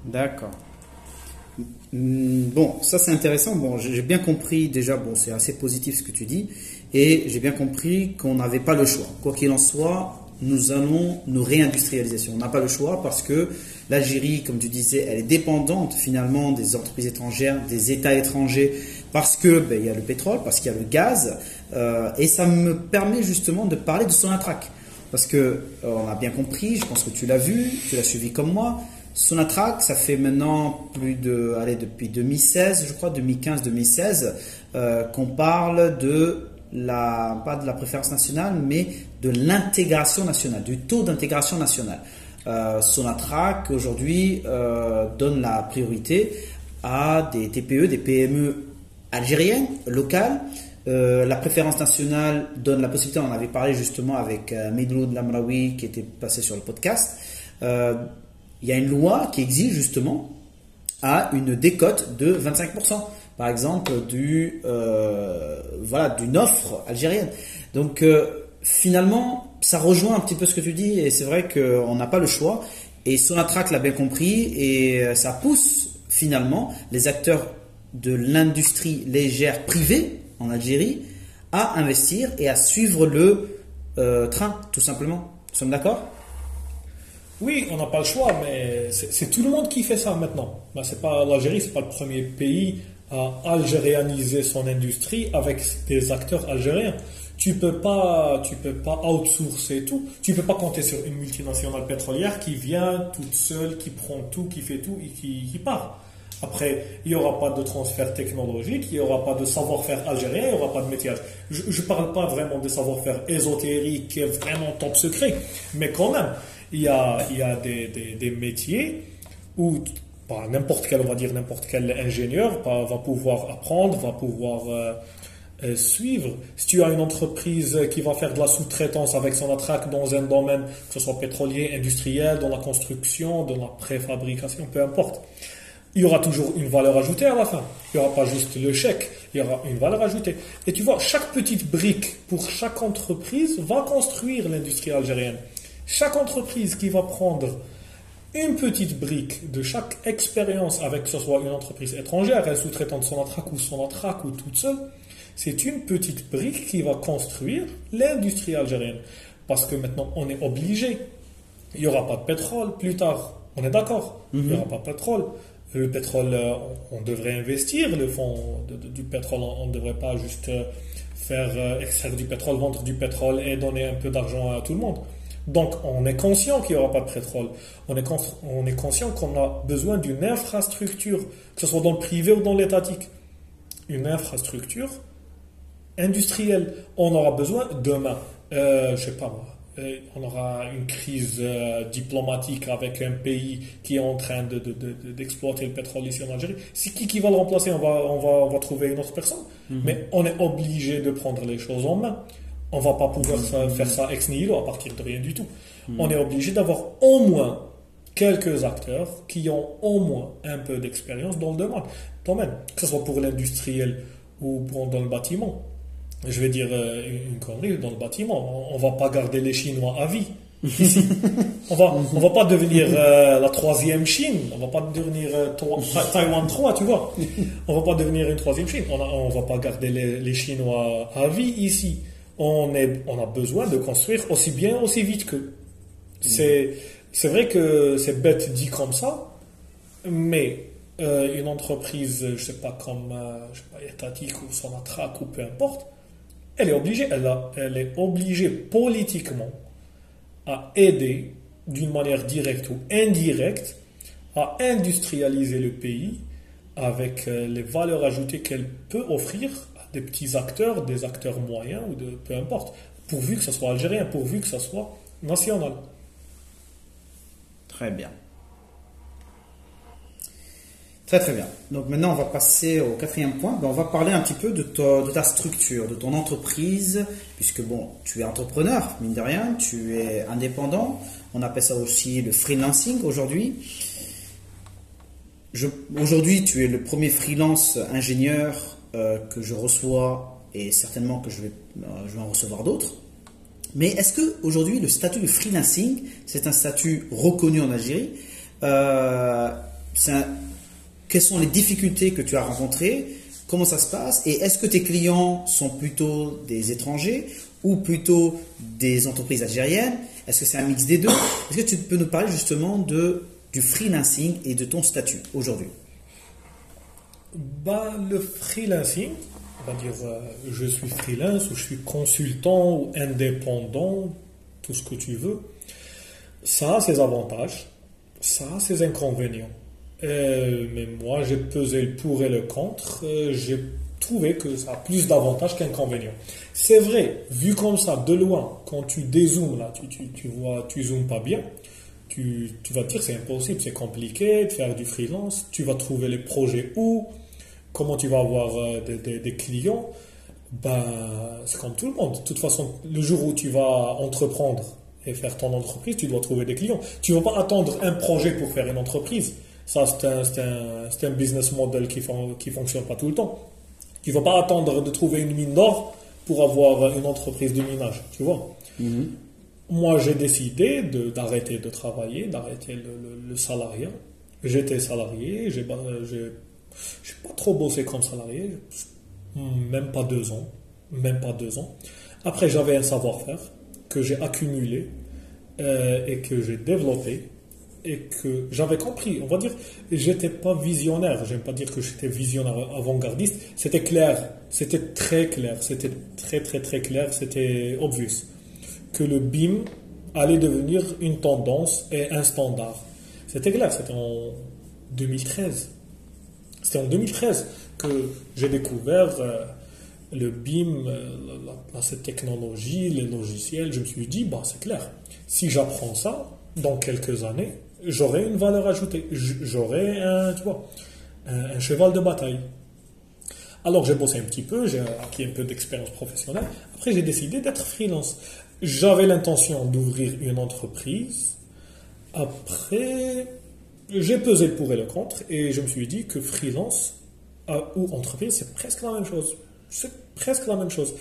D'accord. Bon, ça c'est intéressant. Bon, j'ai bien compris déjà, bon, c'est assez positif ce que tu dis, et j'ai bien compris qu'on n'avait pas le choix. Quoi qu'il en soit, nous allons nous réindustrialiser. On n'a pas le choix parce que l'Algérie, comme tu disais, elle est dépendante finalement des entreprises étrangères, des États étrangers, parce que ben, il y a le pétrole, parce qu'il y a le gaz, euh, et ça me permet justement de parler de Sonatrach. Parce que euh, on a bien compris, je pense que tu l'as vu, tu l'as suivi comme moi. Sonatrach, ça fait maintenant plus de, allez, depuis 2016, je crois, 2015-2016, euh, qu'on parle de la, pas de la préférence nationale, mais de l'intégration nationale, du taux d'intégration nationale. Sonatrach aujourd'hui donne la priorité à des TPE, des PME algériennes, locales. Euh, la préférence nationale donne la possibilité, on en avait parlé justement avec euh, Medloud Lamraoui qui était passé sur le podcast. Euh, il y a une loi qui exige justement à une décote de 25% par exemple, du, euh, voilà, d'une offre algérienne. Donc, finalement, ça rejoint un petit peu ce que tu dis, et c'est vrai qu'on n'a pas le choix. Et Sonatrach l'a bien compris, et ça pousse finalement les acteurs de l'industrie légère privée en Algérie à investir et à suivre le train, tout simplement. Nous sommes d'accord? Oui, on n'a pas le choix, mais c'est tout le monde qui fait ça maintenant. Ben, c'est pas l'Algérie, c'est pas le premier pays à algérianiser son industrie avec des acteurs algériens. Tu peux pas, tu peux pas outsourcer tout. Tu peux pas compter sur une multinationale pétrolière qui vient toute seule, qui prend tout, qui fait tout et qui part. Après, il n'y aura pas de transfert technologique, il n'y aura pas de savoir-faire algérien, il n'y aura pas de métier. Je ne parle pas vraiment de savoir-faire ésotérique qui est vraiment top secret, mais quand même, il y a, des, métiers où n'importe quel, on va dire, n'importe quel ingénieur va, pouvoir apprendre, va pouvoir euh, euh, suivre. Si tu as une entreprise qui va faire de la sous-traitance avec son attraque dans un domaine, que ce soit pétrolier, industriel, dans la construction, dans la préfabrication, peu importe, il y aura toujours une valeur ajoutée à la fin. Il n'y aura pas juste le chèque, il y aura une valeur ajoutée. Et tu vois, chaque petite brique pour chaque entreprise va construire l'industrie algérienne. Chaque entreprise qui va prendre une petite brique de chaque expérience avec que ce soit une entreprise étrangère, elle sous-traitant son attraque ou son attraque ou toute seule, c'est une petite brique qui va construire l'industrie algérienne. Parce que maintenant, on est obligé. Il n'y aura pas de pétrole plus tard. On est d'accord. Il n'y aura pas de pétrole. Le pétrole, euh, on devrait investir. Le fonds du pétrole, on ne devrait pas juste euh, faire euh, extraire du pétrole, vendre du pétrole et donner un peu d'argent à tout le monde. Donc, on est conscient qu'il n'y aura pas de pétrole. On est, on est conscient qu'on a besoin d'une infrastructure, que ce soit dans le privé ou dans l'étatique. Une infrastructure industrielle. On aura besoin demain. Euh, je sais pas moi. Euh, on aura une crise euh, diplomatique avec un pays qui est en train d'exploiter de, de, le pétrole ici en Algérie. C'est qui qui va le remplacer on va, on, va, on va trouver une autre personne. Mhm. Mais on est obligé de prendre les choses en main. On va pas pouvoir faire ça ex nihilo à partir de rien du tout. Mhm. On est obligé d'avoir au moins quelques acteurs qui ont au moins un peu d'expérience dans le domaine, que ce soit pour l'industriel ou pour, dans le bâtiment je vais dire euh, une connerie dans le bâtiment. On, ne va pas garder les Chinois à vie. Ici. on va, on va pas devenir euh, la troisième Chine. On va pas devenir euh, Taïwan 3, tu vois. On va pas devenir une troisième Chine. On, ne va pas garder les, les, Chinois à vie ici. On, est, on a besoin de construire aussi bien, aussi vite que. C'est, c'est vrai que c'est bête dit comme ça, mais une entreprise, je sais pas, comme je sais pas, étatique ou Sonatrach ou peu importe, elle est obligée, elle, est obligée politiquement à aider d'une manière directe ou indirecte à industrialiser le pays avec euh, les valeurs ajoutées qu'elle peut offrir à des petits acteurs, des acteurs moyens ou de peu importe, pourvu que ce soit algérien, pourvu que ce soit national. Très bien. Très très bien. Donc maintenant, on va passer au quatrième point. Ben, on va parler un petit peu de ta, structure, de ton entreprise, puisque bon, tu es entrepreneur, mine de rien, tu es indépendant. On appelle ça aussi le freelancing aujourd'hui. Aujourd'hui, tu es le premier freelance ingénieur euh, que je reçois et certainement que je vais, euh, je vais en recevoir d'autres. Mais est-ce que aujourd'hui, le statut de freelancing, c'est un statut reconnu en Algérie? Euh, quelles sont les difficultés que tu as rencontrées, comment ça se passe, et est-ce que tes clients sont plutôt des étrangers ou plutôt des entreprises algériennes? Est-ce que c'est un mix des deux? Est-ce que tu peux nous parler justement de, du freelancing et de ton statut aujourd'hui? Bah, Le freelancing, on va dire euh, je suis freelance ou je suis consultant ou indépendant, tout ce que tu veux, ça a ses avantages, ça a ses inconvénients. Euh, mais moi, j'ai pesé le pour et le contre. Euh, j'ai trouvé que ça a plus d'avantages qu'inconvénients. C'est vrai, vu comme ça, de loin, quand tu dézoomes, là, tu, tu, tu vois, tu zoomes pas bien, tu, tu vas te dire c'est impossible, c'est compliqué de faire du freelance, tu vas trouver les projets où, comment tu vas avoir euh, des, des, clients. Ben, c'est comme tout le monde. De toute façon, le jour où tu vas entreprendre et faire ton entreprise, tu dois trouver des clients. Tu ne vas pas attendre un projet pour faire une entreprise. Ça, c'est un, un, business model qui ne qui fonctionne pas tout le temps. Tu ne vas pas attendre de trouver une mine d'or pour avoir une entreprise de minage, tu vois. Mhm. Moi, j'ai décidé d'arrêter de, travailler, d'arrêter le, salariat. J'étais salarié, j'ai pas trop bossé comme salarié, même pas deux ans, même pas deux ans. Après, j'avais un savoir-faire que j'ai accumulé euh, et que j'ai développé et que j'avais compris, on va dire, j'étais pas visionnaire, j'aime pas dire que j'étais visionnaire avant-gardiste, c'était clair, c'était très clair, c'était très très très clair, c'était obvious que le BIM allait devenir une tendance et un standard. C'était clair, c'était en 2013. C'était en 2013 que j'ai découvert euh, le BIM, euh, cette technologie, les logiciels. Je me suis dit, bah, c'est clair. Si j'apprends ça, dans quelques années, j'aurai une valeur ajoutée, j'aurai un, un, cheval de bataille. Alors j'ai bossé un petit peu, j'ai acquis un peu d'expérience professionnelle. Après j'ai décidé d'être freelance. J'avais l'intention d'ouvrir une entreprise. Après, j'ai pesé le pour et le contre et je me suis dit que freelance euh, ou entreprise, c'est presque la même chose. C'est presque la même chose.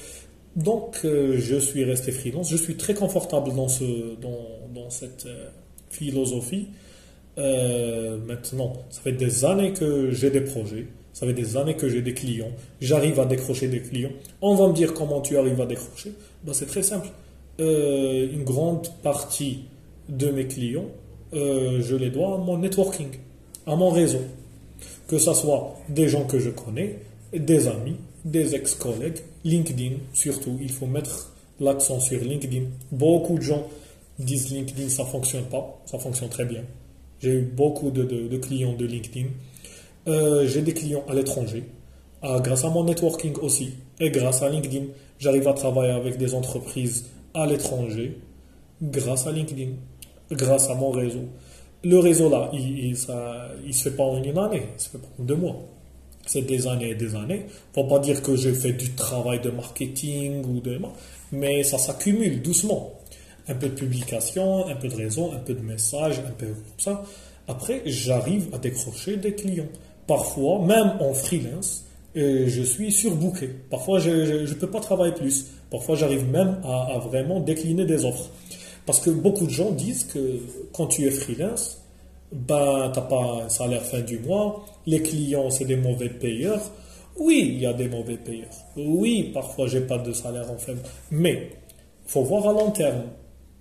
Donc, euh, je suis resté freelance. Je suis très confortable dans, ce, dans, dans cette euh, philosophie. Euh, maintenant, ça fait des années que j'ai des projets. Ça fait des années que j'ai des clients. J'arrive à décrocher des clients. On va me dire comment tu arrives à décrocher. Ben, c'est très simple. une grande partie de mes clients, je les dois à mon networking, à mon réseau. Que ce soit des gens que je connais, des amis, des ex-collègues, LinkedIn surtout, il faut mettre l'accent sur LinkedIn. Beaucoup de gens disent LinkedIn, ça ne fonctionne pas, ça fonctionne très bien. J'ai eu beaucoup de, clients de LinkedIn. Euh, j'ai des clients à l'étranger, ah, grâce à mon networking aussi, et grâce à LinkedIn, j'arrive à travailler avec des entreprises à l'étranger, grâce à LinkedIn, grâce à mon réseau. Le réseau là, il ne se fait pas en une année, il se fait pas en deux mois c'est des années et des années. Faut pas dire que j'ai fait du travail de marketing ou de, mais ça s'accumule doucement. Un peu de publication, un peu de réseau, un peu de messages, un peu comme ça. Après, j'arrive à décrocher des clients. Parfois, même en freelance, euh, je suis surbooké. Parfois, je ne peux pas travailler plus. Parfois, j'arrive même à, vraiment décliner des offres. Parce que beaucoup de gens disent que quand tu es freelance, ben, tu n'as pas un salaire fin du mois, les clients, c'est des mauvais payeurs. Oui, il y a des mauvais payeurs. Oui, parfois, j'ai pas de salaire en fin. Mais, il faut voir à long terme.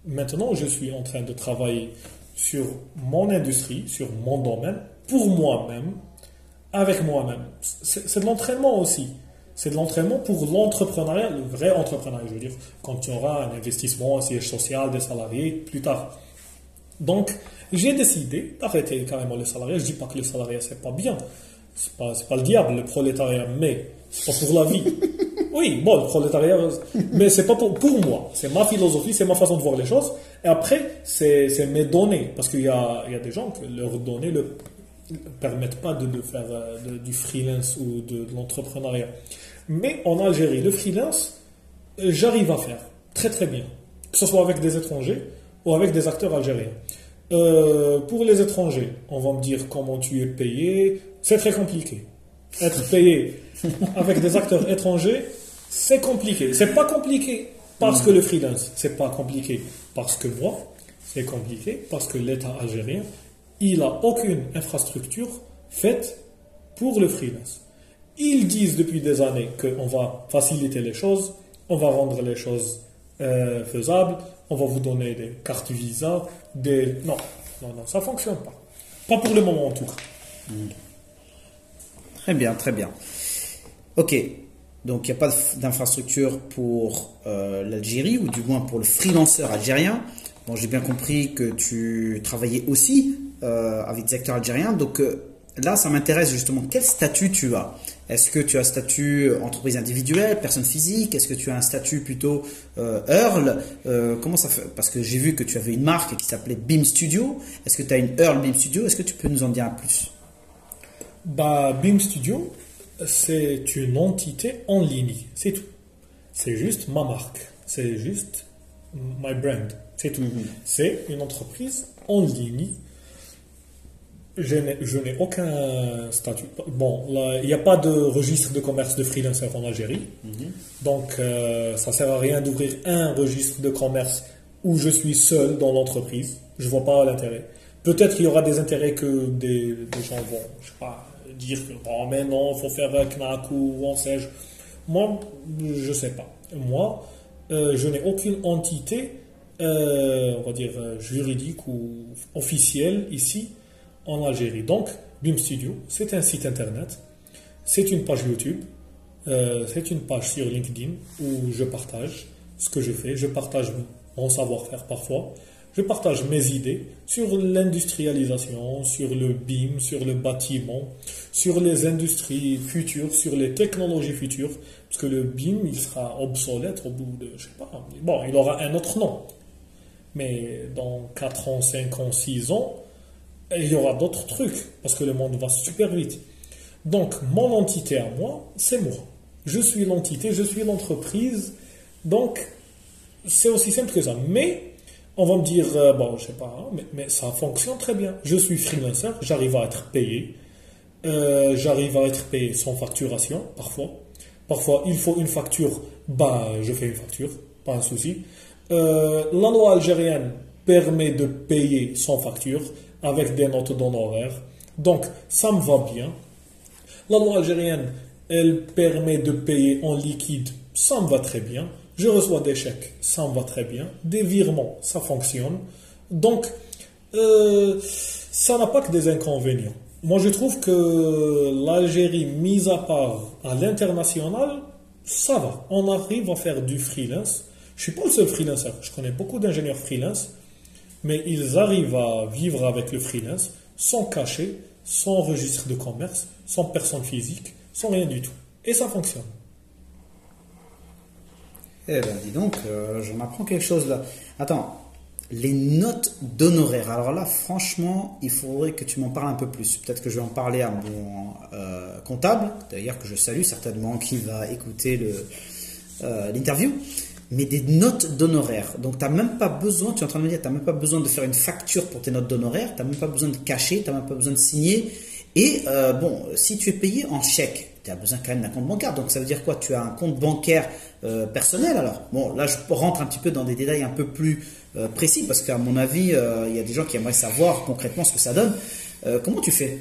Maintenant, je suis en train de travailler sur mon industrie, sur mon domaine, pour moi-même, avec moi-même. C'est de l'entraînement aussi. C'est de l'entraînement pour l'entrepreneuriat, le vrai entrepreneuriat, je veux dire, quand il y aura un investissement, un siège social, des salariés, plus tard. Donc, j'ai décidé d'arrêter carrément les salariés. Je ne dis pas que les salariés, c'est pas bien. C'est pas, pas le diable, le prolétariat, mais c'est pas pour la vie. Oui, bon, le prolétariat, mais c'est pas pour, pour moi. C'est ma philosophie, c'est ma façon de voir les choses. Et après, c'est mes données. Parce qu'il y a, y a des gens que leurs données ne permettent pas de, de faire euh, du freelance ou de, de l'entrepreneuriat. Mais en Algérie, le freelance, euh, j'arrive à faire très très bien. Que ce soit avec des étrangers ou avec des acteurs algériens. Euh, pour les étrangers, on va me dire comment tu es payé. C'est très compliqué. Être payé avec des acteurs étrangers, c'est compliqué. C'est pas compliqué parce que le freelance, c'est pas compliqué parce que moi, c'est compliqué parce que l'État algérien, il a aucune infrastructure faite pour le freelance. Ils disent depuis des années qu'on va faciliter les choses, on va rendre les choses euh, faisables, on va vous donner des cartes Visa, des... Non, non, non, ça ne fonctionne pas. Pas pour le moment en tout cas. Hmm. Très bien, très bien. Ok, donc il n'y a pas d'infrastructure pour euh, l'Algérie, ou du moins pour le freelanceur algérien. J'ai bien compris que tu travaillais aussi euh, avec des acteurs algériens. Donc euh, là, ça m'intéresse justement. Quel statut tu as? Est-ce que tu as statut entreprise individuelle, personne physique? Est-ce que tu as un statut plutôt Earl? Comment ça fait? Parce que j'ai vu que tu avais une marque qui s'appelait Beam Studio. Est-ce que tu as une Earl Beam Studio? Est-ce que tu peux nous en dire un plus? Bah, Studio, c'est une entité en ligne, c'est tout. C'est juste ma marque, c'est juste my brand, c'est tout. Mm-hmm. C'est une entreprise en ligne je n'ai aucun statut. Bon, il n'y a pas de registre de commerce de freelancer en Algérie. Mhm. Donc, euh, ça ne sert à rien d'ouvrir un registre de commerce où je suis seul dans l'entreprise. Je ne vois pas l'intérêt. Peut-être qu'il y aura des intérêts que des, gens vont, je sais pas, dire que bon, mais non, il faut faire knack ou en sais-je. Moi, je ne sais pas. Moi, euh, je n'ai aucune entité, euh, on va dire, juridique ou officielle ici en Algérie. Donc, BIM Studio, c'est un site internet, c'est une page YouTube, euh, c'est une page sur LinkedIn où je partage ce que je fais, je partage mon savoir-faire parfois, je partage mes idées sur l'industrialisation, sur le BIM, sur le bâtiment, sur les industries futures, sur les technologies futures, parce que le BIM, il sera obsolète au bout de, je sais pas, bon, il aura un autre nom. Mais dans 4 ans, 5 ans, 6 ans, il y aura d'autres trucs, parce que le monde va super vite. Donc, mon entité à moi, c'est moi. Je suis l'entité, je suis l'entreprise. Donc, c'est aussi simple que ça. Mais, on va me dire, euh, bon, je sais pas, hein, mais, ça fonctionne très bien. Je suis freelancer, j'arrive à être payé. Euh, j'arrive à être payé sans facturation, parfois. Parfois, il faut une facture, bah, je fais une facture, pas un souci. Euh, la loi algérienne permet de payer sans facture avec des notes d'honoraires. Donc, ça me va bien. La loi algérienne, elle permet de payer en liquide, ça me va très bien. Je reçois des chèques, ça me va très bien. Des virements, ça fonctionne. Donc, euh, ça n'a pas que des inconvénients. Moi, je trouve que l'Algérie, mise à part à l'international, ça va. On arrive à faire du freelance. Je suis pas le seul freelancer. Je connais beaucoup d'ingénieurs freelance, mais ils arrivent à vivre avec le freelance sans cachet, sans registre de commerce, sans personne physique, sans rien du tout. Et ça fonctionne. Eh ben, dis donc, euh, je m'apprends quelque chose là. Attends, les notes d'honoraires. Alors là, franchement, il faudrait que tu m'en parles un peu plus. Peut-être que je vais en parler à mon euh, comptable, d'ailleurs que je salue certainement, qui va écouter euh, l'interview. Mais des notes d'honoraires. Donc, tu n'as même pas besoin, tu es en train de me dire, tu n'as même pas besoin de faire une facture pour tes notes d'honoraires, tu n'as même pas besoin de cacher, tu n'as même pas besoin de signer. Et bon, si tu es payé en chèque, tu as besoin quand même d'un compte bancaire. Donc ça veut dire quoi? Tu as un compte bancaire euh, personnel alors? Bon, là je rentre un petit peu dans des détails un peu plus euh, précis parce qu'à mon avis, euh, il y a des gens qui aimeraient savoir concrètement ce que ça donne. comment tu fais?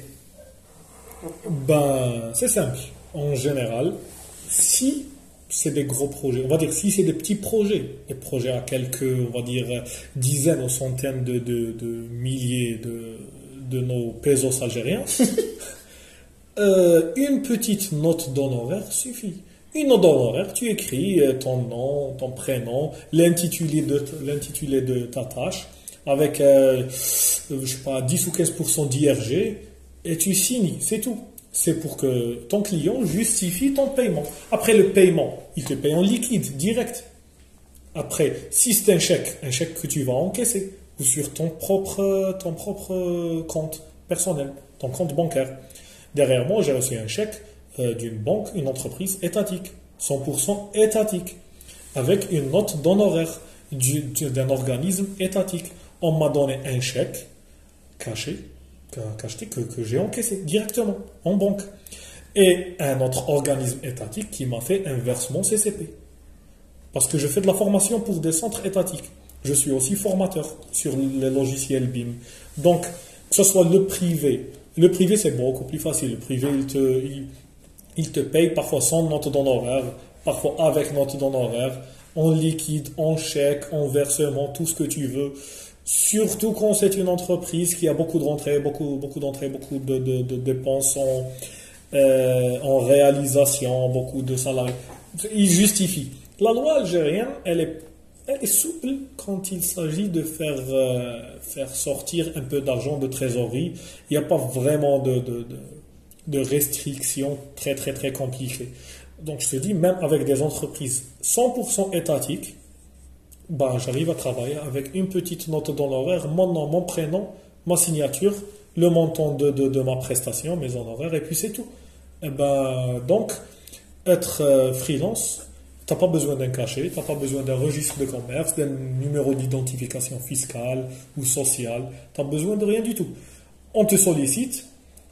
Ben, c'est simple. En général, si c'est des gros projets, on va dire si c'est des petits projets, des projets à quelques, on va dire, dizaines ou centaines de, de milliers de, de nos pesos algériens, Euh, une petite note d'honoraire suffit. Une note d'honoraire, tu écris euh, ton nom, ton prénom, l'intitulé de, de ta tâche, avec, euh, je sais pas, 10 ou 15% d'IRG, et tu signes, c'est tout. C'est pour que ton client justifie ton paiement. Après le paiement, il te paye en liquide, direct. Après, si c'est un chèque, un chèque que tu vas encaisser, ou sur ton propre, ton propre compte personnel, ton compte bancaire. Derrière moi, j'ai reçu un chèque euh, d'une banque, une entreprise étatique, 100% étatique, avec une note d'honoraire d'un organisme étatique. On m'a donné un chèque caché, caché que, que j'ai encaissé directement en banque. Et un autre organisme étatique qui m'a fait un versement CCP. Parce que je fais de la formation pour des centres étatiques. Je suis aussi formateur sur les logiciels BIM. Donc, que ce soit le privé, le privé, c'est beaucoup plus facile. Le privé, il te, il, te paye parfois sans note d'honoraire, parfois avec note d'honoraire, en liquide, en chèque, en versement, tout ce que tu veux. Surtout quand c'est une entreprise qui a beaucoup de rentrées, beaucoup, beaucoup d'entrées, beaucoup de, dépenses en, euh, en réalisation, beaucoup de salariés. Il justifie. La loi algérienne, elle est elle est souple quand il s'agit de faire, euh, faire sortir un peu d'argent de trésorerie. Il n'y a pas vraiment de, de, de, restrictions très très très compliquées? Donc je te dis, même avec des entreprises 100% étatiques, bah, j'arrive à travailler avec une petite note d'honoraire, mon nom, mon prénom, ma signature, le montant de, de, ma prestation, mes honoraires, et puis c'est tout. Et ben, donc, être euh, freelance, tu n'as pas besoin d'un cachet, tu n'as pas besoin d'un registre de commerce, d'un numéro d'identification fiscale ou sociale. Tu n'as besoin de rien du tout. On te sollicite,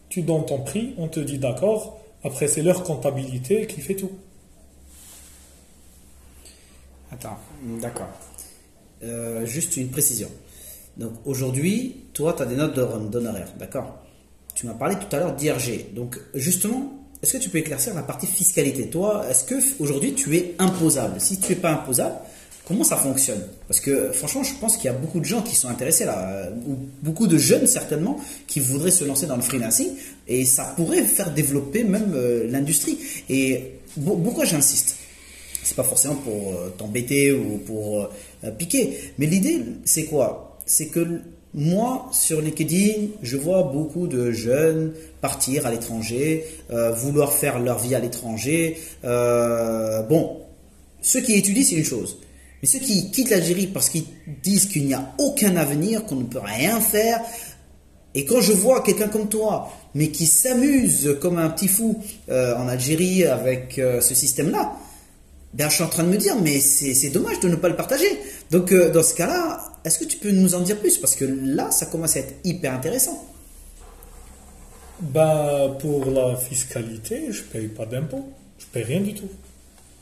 tu donnes ton prix, on te dit d'accord. Après, c'est leur comptabilité qui fait tout. Attends, d'accord. Euh, juste une précision. Donc aujourd'hui, toi, tu as des notes d'honoraires, d'accord? Tu m'as parlé tout à l'heure d'IRG. Donc justement, est-ce que tu peux éclaircir la partie fiscalité? Toi, est-ce que aujourd'hui tu es imposable? Si tu n'es pas imposable, comment ça fonctionne? Parce que franchement, je pense qu'il y a beaucoup de gens qui sont intéressés là, ou beaucoup de jeunes certainement, qui voudraient se lancer dans le freelancing, et ça pourrait faire développer même euh, l'industrie. Et pourquoi j'insiste? C'est pas forcément pour euh, t'embêter ou pour euh, piquer, mais l'idée, c'est quoi? C'est que moi, sur LinkedIn, je vois beaucoup de jeunes partir à l'étranger, euh, vouloir faire leur vie à l'étranger. Euh, bon, ceux qui étudient, c'est une chose. Mais ceux qui quittent l'Algérie parce qu'ils disent qu'il n'y a aucun avenir, qu'on ne peut rien faire, Et quand je vois quelqu'un comme toi, mais qui s'amuse comme un petit fou euh, en Algérie avec ce système-là, ben, je suis en train de me dire, mais c'est dommage de ne pas le partager. Donc, dans ce cas-là, est-ce que tu peux nous en dire plus? Parce que là, ça commence à être hyper intéressant. Bah, pour la fiscalité, je paye pas d'impôt. Je paye rien du tout.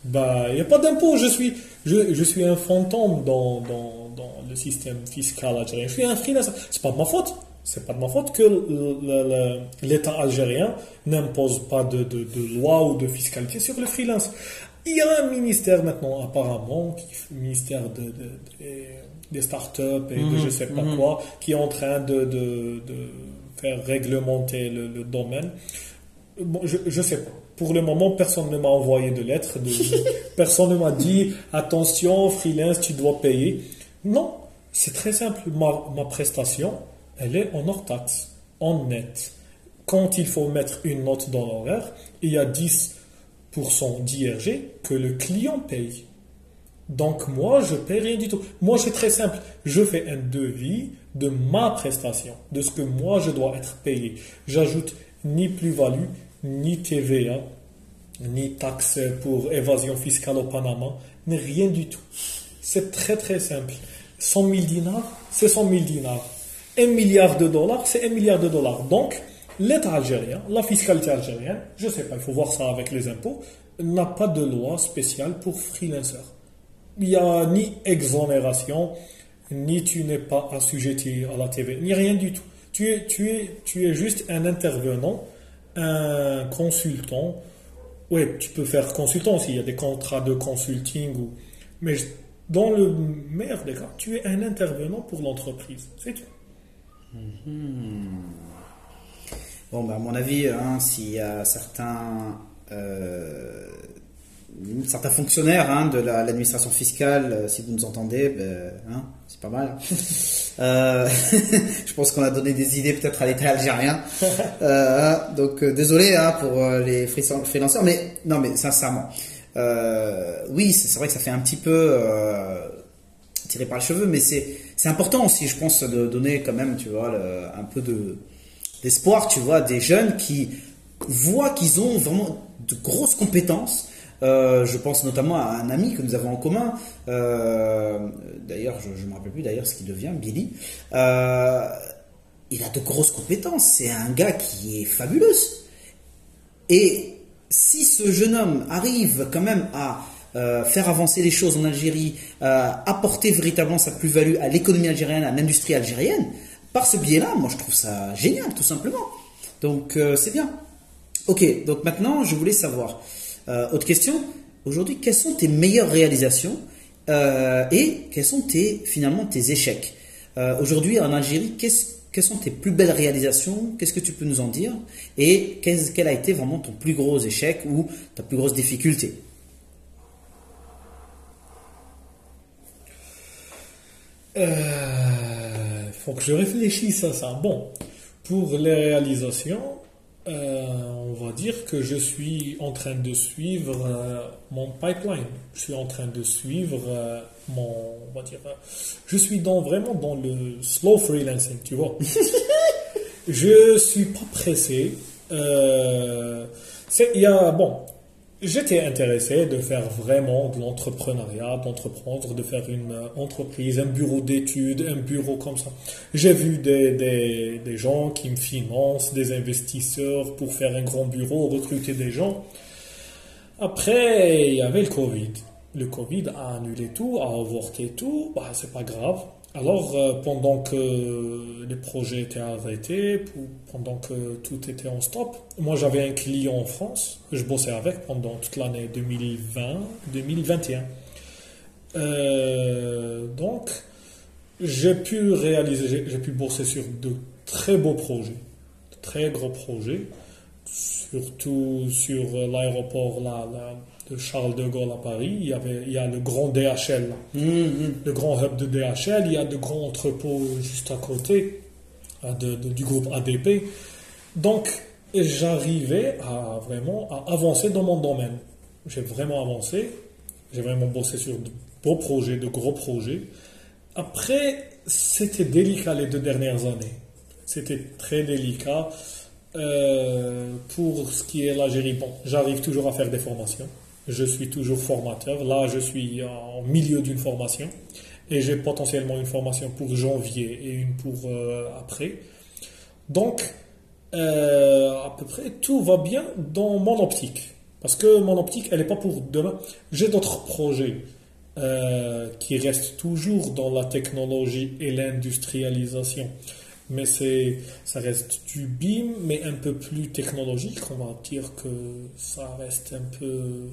Bah, il n'y a pas d'impôt. Je suis, je, je, suis un fantôme dans, dans, dans, le système fiscal algérien. Je suis un freelance. C'est pas de ma faute. C'est pas de ma faute que l'État algérien n'impose pas de, de, loi ou de fiscalité sur le freelance. Il y a un ministère maintenant, apparemment, qui, ministère de des startups et de Mhm, je sais pas mhm. quoi, qui est en train de, de, de faire réglementer le, le domaine. Bon, je, je sais pas. Pour le moment, personne ne m'a envoyé de lettre. De, personne ne m'a dit attention, freelance, tu dois payer. Non, c'est très simple. Ma, ma prestation, elle est en hors taxe, en net. Quand il faut mettre une note dans l'horaire, il y a 10% d'IRG que le client paye. Donc moi, je paie rien du tout. Moi, c'est très simple. Je fais un devis de ma prestation, de ce que moi, je dois être payé. J'ajoute ni plus-value, ni TVA, ni taxe pour évasion fiscale au Panama, ni rien du tout. C'est très très simple. 100 000 dinars, c'est 100 000 dinars. 1 milliard de dollars, c'est 1 milliard de dollars. Donc, l'État algérien, la fiscalité algérienne, je sais pas, il faut voir ça avec les impôts, n'a pas de loi spéciale pour freelancers. Il n'y a ni exonération, ni tu n'es pas assujetti à la TV, ni rien du tout. Tu es, tu es, tu es juste un intervenant, un consultant. Oui, tu peux faire consultant aussi, il y a des contrats de consulting. Ou... Mais dans le meilleur des cas, tu es un intervenant pour l'entreprise. C'est tout. Bon, bah, à mon avis, hein, s'il y a certains, euh, certains fonctionnaires hein, de la- l'administration fiscale, euh, si vous nous entendez, ben, hein, c'est pas mal. Euh, je pense qu'on a donné des idées peut-être à l'État algérien. Euh, donc désolé hein, pour les freelan- freelancers, mais non, mais sincèrement, oui, c'est vrai que ça fait un petit peu tiré par les cheveux, mais c'est c'est important aussi, je pense, de donner quand même, tu vois, le- un peu de d'espoir, tu vois, des jeunes qui voient qu'ils ont vraiment de grosses compétences. Euh, je pense notamment à un ami que nous avons en commun. euh, d'ailleurs, je ne me rappelle plus d'ailleurs ce qu'il devient, Billy. Euh, il a de grosses compétences. C'est un gars qui est fabuleux. Et si ce jeune homme arrive quand même à faire avancer les choses en Algérie, euh, apporter véritablement sa plus-value à l'économie algérienne, à l'industrie algérienne, par ce biais-là, moi je trouve ça génial, tout simplement. Donc c'est bien. Ok, donc maintenant je voulais savoir, euh, autre question, aujourd'hui quelles sont tes meilleures réalisations euh, et quels sont tes, finalement tes échecs Euh, Aujourd'hui en Algérie, qu'est-ce- quelles sont tes plus belles réalisations? Qu'est-ce que tu peux nous en dire? Et quel, quel a été vraiment ton plus gros échec ou ta plus grosse difficulté? Euh, faut que je réfléchisse à ça. Bon, pour les réalisations, euh, on va dire que je suis en train de suivre euh, mon pipeline. Je suis en train de suivre euh, mon, on va dire, je suis dans vraiment dans le slow freelancing, tu vois. je suis pas pressé. C'est, il y a, bon, J'étais intéressé de faire vraiment de l'entrepreneuriat, d'entreprendre, de faire une euh, entreprise, un bureau d'études, un bureau comme ça. J'ai vu des, des, des gens qui me financent, des investisseurs pour faire un grand bureau, recruter des gens. Après, il y avait le Covid. Le Covid a annulé tout, a avorté tout. Bah, c'est pas grave. Alors, euh, pendant que les projets étaient arrêtés, pendant que tout était en stop, moi j'avais un client en France que je bossais avec pendant toute l'année 2020-2021. Euh, donc, j'ai pu réaliser, j'ai pu bosser sur de très beaux projets, de très gros projets, surtout sur l'aéroport là, là, de Charles de Gaulle à Paris. Il y, avait, il y a le grand DHL, là. le grand hub de DHL, il y a de grands entrepôts juste à côté de- de- du groupe ADP. Donc, j'arrivais à vraiment à avancer dans mon domaine. J'ai vraiment avancé, j'ai vraiment bossé sur de beaux projets, de gros projets. Après, c'était délicat les deux dernières années. c'était très délicat. Euh, pour ce qui est l'Algérie, bon, j'arrive toujours à faire des formations. Je suis toujours formateur. Là, je suis en milieu d'une formation et j'ai potentiellement une formation pour janvier et une pour euh, après. Donc, euh, à peu près tout va bien dans mon optique. Parce que mon optique, elle n'est pas pour demain. J'ai d'autres projets euh, qui restent toujours dans la technologie et l'industrialisation. Mais c'est, ça reste du BIM, mais un peu plus technologique. On va dire que ça reste un peu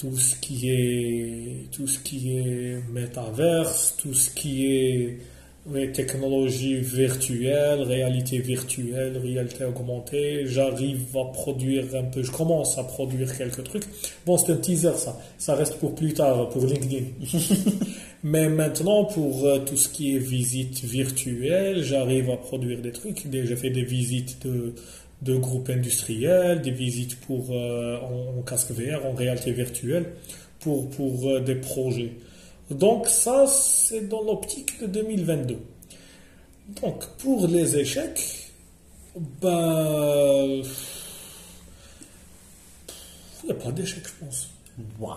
tout ce qui est, tout ce qui est métaverse, tout ce qui est oui, technologie virtuelle, réalité virtuelle, réalité augmentée. J'arrive à produire un peu, je commence à produire quelques trucs. Bon, c'est un teaser ça. Ça reste pour plus tard, pour LinkedIn. Mais maintenant, pour euh, tout ce qui est visite virtuelle, j'arrive à produire des trucs. J'ai fait des visites de, de groupes industriels, des visites pour, euh, en, casque VR, en réalité virtuelle, pour, pour euh, des projets. Donc ça, c'est dans l'optique de 2022. Donc pour les échecs, ben, il n'y a pas d'échec, je pense. Waouh.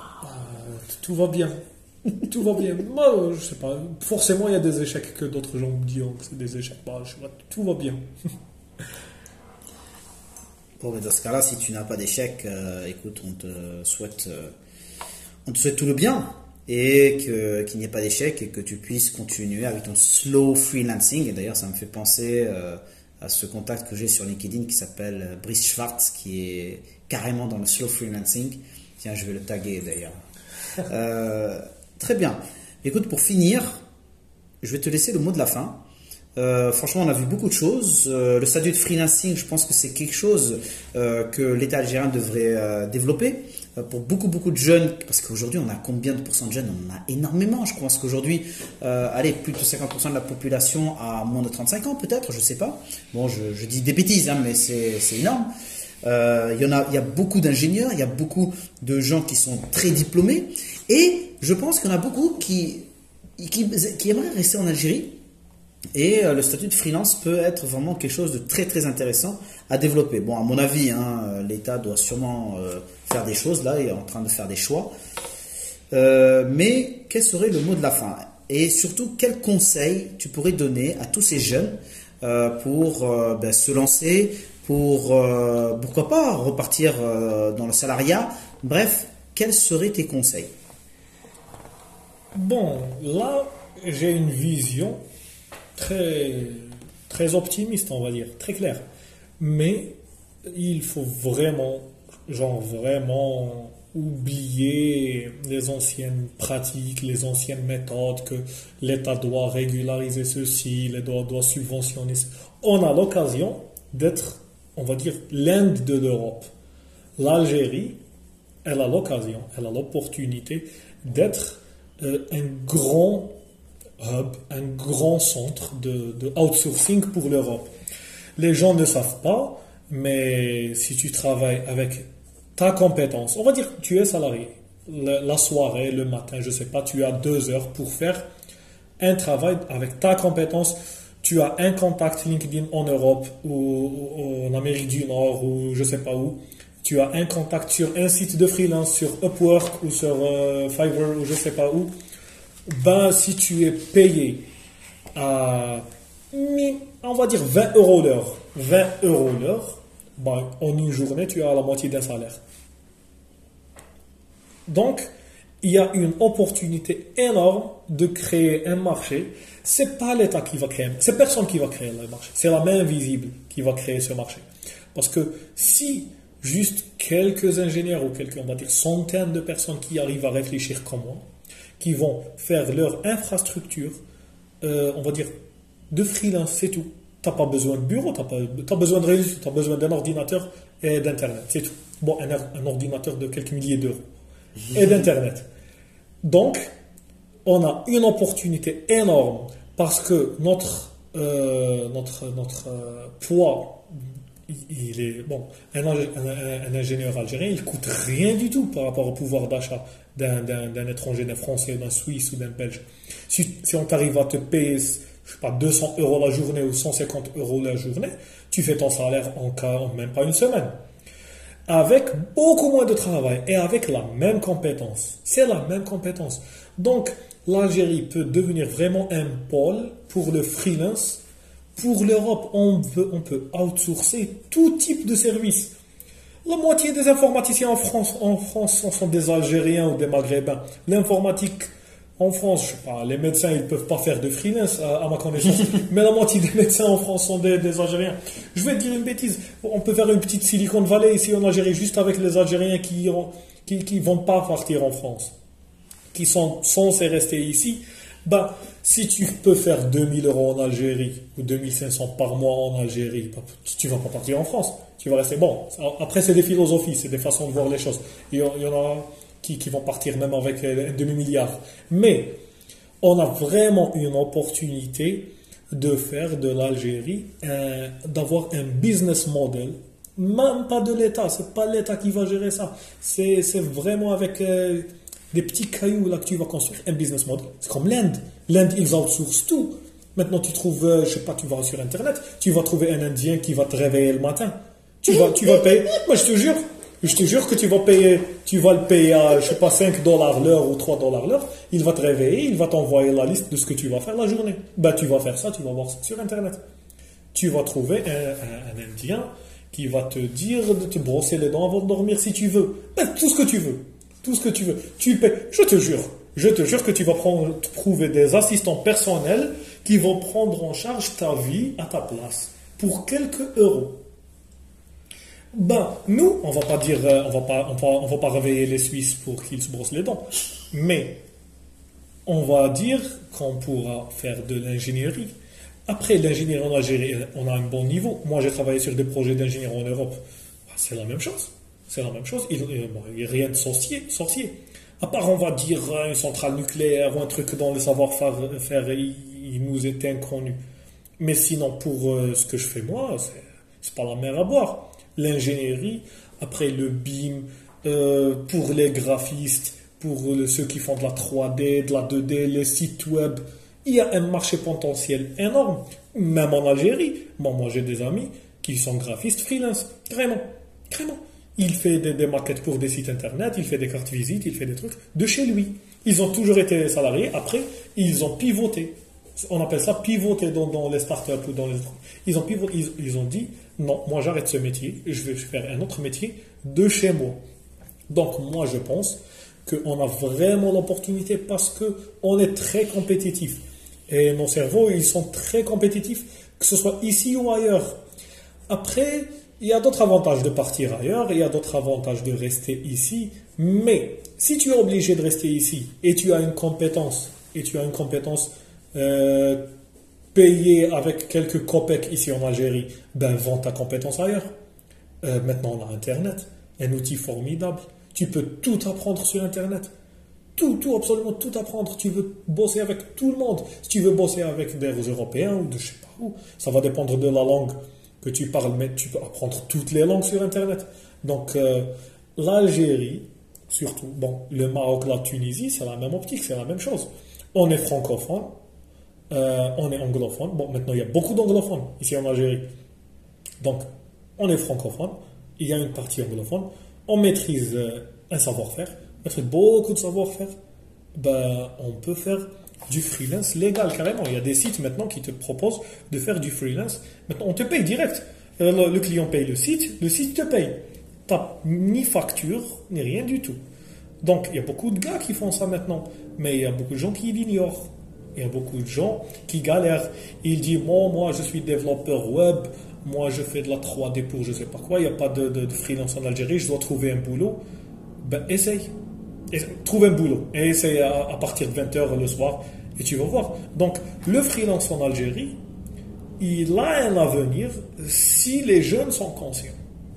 tout va bien. tout va bien. Moi, je sais pas. Forcément, il y a des échecs que d'autres gens me disent que c'est des échecs. Bah, je sais pas, tout va bien. Mais dans ce cas-là, si tu n'as pas d'échec, euh, écoute, on te souhaite, euh, on te souhaite tout le bien et qu'il n'y ait pas d'échec et que tu puisses continuer avec ton slow freelancing. Et d'ailleurs, ça me fait penser euh, à ce contact que j'ai sur LinkedIn qui s'appelle Brice Schwartz, qui est carrément dans le slow freelancing. Tiens, je vais le taguer d'ailleurs. très bien. Écoute, pour finir, je vais te laisser le mot de la fin. Euh, franchement, on a vu beaucoup de choses. Euh, le statut de freelancing, je pense que c'est quelque chose euh, que l'État algérien devrait développer pour beaucoup, beaucoup de jeunes. Parce qu'aujourd'hui, on a combien de pourcents de jeunes? On en a énormément. Je pense qu'aujourd'hui, allez, plus de 50% de la population a moins de 35 ans, peut-être, je ne sais pas. Bon, je, dis des bêtises, hein, mais c'est énorme. Il y, en a, il y a beaucoup d'ingénieurs, il y a beaucoup de gens qui sont très diplômés. Et je pense qu'il y en a beaucoup qui, qui, qui aimeraient rester en Algérie et euh, le statut de freelance peut être vraiment quelque chose de très très intéressant à développer. Bon, à mon avis, hein, l'État doit sûrement euh, faire des choses, là, il est en train de faire des choix. Euh, mais quel serait le mot de la fin? Et surtout, quel conseil tu pourrais donner à tous ces jeunes pour ben, se lancer, pour pourquoi pas repartir dans le salariat? Bref, quels seraient tes conseils? Bon, là, j'ai une vision très, très optimiste, on va dire, très clair. Mais il faut vraiment, genre vraiment oublier les anciennes pratiques, les anciennes méthodes, que l'État doit régulariser ceci, l'État doit subventionner. On a l'occasion d'être, on va dire, l'Inde de l'Europe. L'Algérie, elle a l'occasion, elle a l'opportunité d'être euh, un grand hub, un grand centre de, outsourcing pour l'Europe. Les gens ne savent pas, mais si tu travailles avec ta compétence, on va dire que tu es salarié, la, soirée, le matin, je ne sais pas, tu as deux heures pour faire un travail avec ta compétence. Tu as un contact LinkedIn en Europe ou, en Amérique du Nord ou je ne sais pas où. Tu as un contact sur un site de freelance, sur Upwork ou sur euh, Fiverr ou je ne sais pas où ben, si tu es payé à, on va dire 20 euros l'heure, 20 euros l'heure, ben, en une journée, tu as la moitié d'un salaire. Donc, il y a une opportunité énorme de créer un marché. C'est pas l'État qui va créer, c'est personne qui va créer le marché. C'est la main invisible qui va créer ce marché. Parce que si juste quelques ingénieurs ou quelques, on va dire, centaines de personnes qui arrivent à réfléchir comme moi, qui vont faire leur infrastructure, euh, on va dire, de freelance, c'est tout. Tu n'as pas besoin de bureau, tu as, besoin de réseau, tu as besoin d'un ordinateur et d'Internet, c'est tout. Bon, un, ordinateur de quelques milliers d'euros et d'Internet. Donc, on a une opportunité énorme parce que notre, euh, notre, notre euh, poids, il, est bon. Un, un, ingénieur algérien, il coûte rien du tout par rapport au pouvoir d'achat d'un étranger, d'un Français, d'un Suisse ou d'un Belge. Si, on t'arrive à te payer je sais pas, 200 euros la journée ou 150 euros la journée, tu fais ton salaire en, cas- en même pas une semaine. Avec beaucoup moins de travail et avec la même compétence. C'est la même compétence. Donc, l'Algérie peut devenir vraiment un pôle pour le freelance. Pour l'Europe, on peut, on peut outsourcer tout type de service. La moitié des informaticiens en France, en France sont des Algériens ou des Maghrébins. L'informatique en France, je sais pas, les médecins ils peuvent pas faire de freelance à, à ma connaissance, mais la moitié des médecins en France sont des, des Algériens. Je vais te dire une bêtise, on peut faire une petite Silicon Valley ici en Algérie juste avec les Algériens qui qui, qui vont pas partir en France, qui sont censés rester ici. Ben, si tu peux faire 2000 euros en Algérie ou 2500 par mois en Algérie, ben, tu- tu vas pas partir en France. Tu vas rester. Bon, après, c'est des philosophies, c'est des façons de voir les choses. Il y en, a qui, qui vont partir même avec euh, un demi-milliard. Mais on a vraiment une opportunité de faire de l'Algérie, euh, d'avoir un business model, même pas de l'État, c'est pas l'État qui va gérer ça, c'est vraiment avec euh, des petits cailloux là que tu vas construire un business model. C'est comme l'Inde, l'Inde ils outsourcent tout. Maintenant tu trouves, euh, je sais pas, tu vas sur Internet, tu vas trouver un Indien qui va te réveiller le matin. Tu vas, tu vas payer, moi je te jure, je te jure que tu vas payer, tu vas le payer à, je sais pas, 5 dollars l'heure ou 3 dollars l'heure. Il va te réveiller, il va t'envoyer la liste de ce que tu vas faire la journée. Ben, tu vas faire ça, tu vas voir ça sur Internet. Tu vas trouver un, un- un Indien qui va te dire de te brosser les dents avant de dormir si tu veux. Ben, tout ce que tu veux. Tout ce que tu veux. Tu payes. Je te jure. Je te jure que tu vas trouver des assistants personnels qui vont prendre en charge ta vie à ta place. Pour quelques euros. Ben, nous, on va pas dire, euh, on va pas, on va, pas réveiller les Suisses pour qu'ils se brossent les dents, mais on va dire qu'on pourra faire de l'ingénierie. Après, l'ingénierie en Algérie, on a un bon niveau. Moi, j'ai travaillé sur des projets d'ingénierie en Europe. Ben, C'est la même chose. C'est la même chose. Il n'y a rien de sorcier, sorcier. À part, on va dire, euh, une centrale nucléaire ou un truc dont le savoir-faire faire, il, nous est inconnu. Mais sinon, pour euh, ce que je fais moi, c'est- pas la mer à boire. L'ingénierie, après le BIM, euh, pour les graphistes, pour euh, ceux qui font de la 3D, de la 2D, les sites web, il y a un marché potentiel énorme. Même en Algérie. Moi, j'ai des amis qui sont graphistes freelance. Vraiment. Vraiment. Il fait des, des maquettes pour des sites internet, il fait des cartes visites, il fait des trucs de chez lui. Ils ont toujours été salariés. Après, ils ont pivoté. On appelle ça pivoter dans, dans les startups ou dans les Ils ont pivoté, ils, ils ont dit non, moi j'arrête ce métier, je vais faire un autre métier de chez moi. Donc moi je pense qu'on a vraiment l'opportunité parce que on est très compétitif. Et nos cerveaux, ils sont très compétitifs, que ce soit ici ou ailleurs. Après, il y a d'autres avantages de partir ailleurs, il y a d'autres avantages de rester ici. Mais si tu es obligé de rester ici et tu as une compétence, et tu as une compétence euh, payée avec quelques copecs ici en Algérie, ben vends ta compétence ailleurs. Euh, maintenant, on a Internet, un outil formidable. Tu peux tout apprendre sur Internet. Tout, tout, absolument tout apprendre. Tu veux bosser avec tout le monde. Si tu veux bosser avec des Européens ou de je sais pas où, ça va dépendre de la langue que tu parles, mais tu peux apprendre toutes les langues sur Internet. Donc, euh, l'Algérie, surtout, bon, le Maroc, la Tunisie, c'est la même optique, c'est la même chose. On est francophone, euh, on est anglophone. Bon, maintenant, il y a beaucoup d'anglophones ici en Algérie. Donc, on est francophone, il y a une partie anglophone, on maîtrise euh, un savoir-faire, maîtrise beaucoup de savoir-faire, ben, on peut faire du freelance légal carrément. Il y a des sites maintenant qui te proposent de faire du freelance. Maintenant, on te paye direct. Euh, le, client paye le site, le site te paye. Tu ni facture, ni rien du tout. Donc, il y a beaucoup de gars qui font ça maintenant, mais il y a beaucoup de gens qui l'ignorent. Il y a beaucoup de gens qui galèrent. Ils disent, bon, moi, je suis développeur web, moi, je fais de la 3D pour je sais pas quoi, il n'y a pas de, de- de freelance en Algérie, je dois trouver un boulot. Ben, essaye. Essaye. Trouve un boulot et à, à partir de 20h le soir et tu vas voir. Donc, le freelance en Algérie, il a un avenir si les jeunes sont conscients.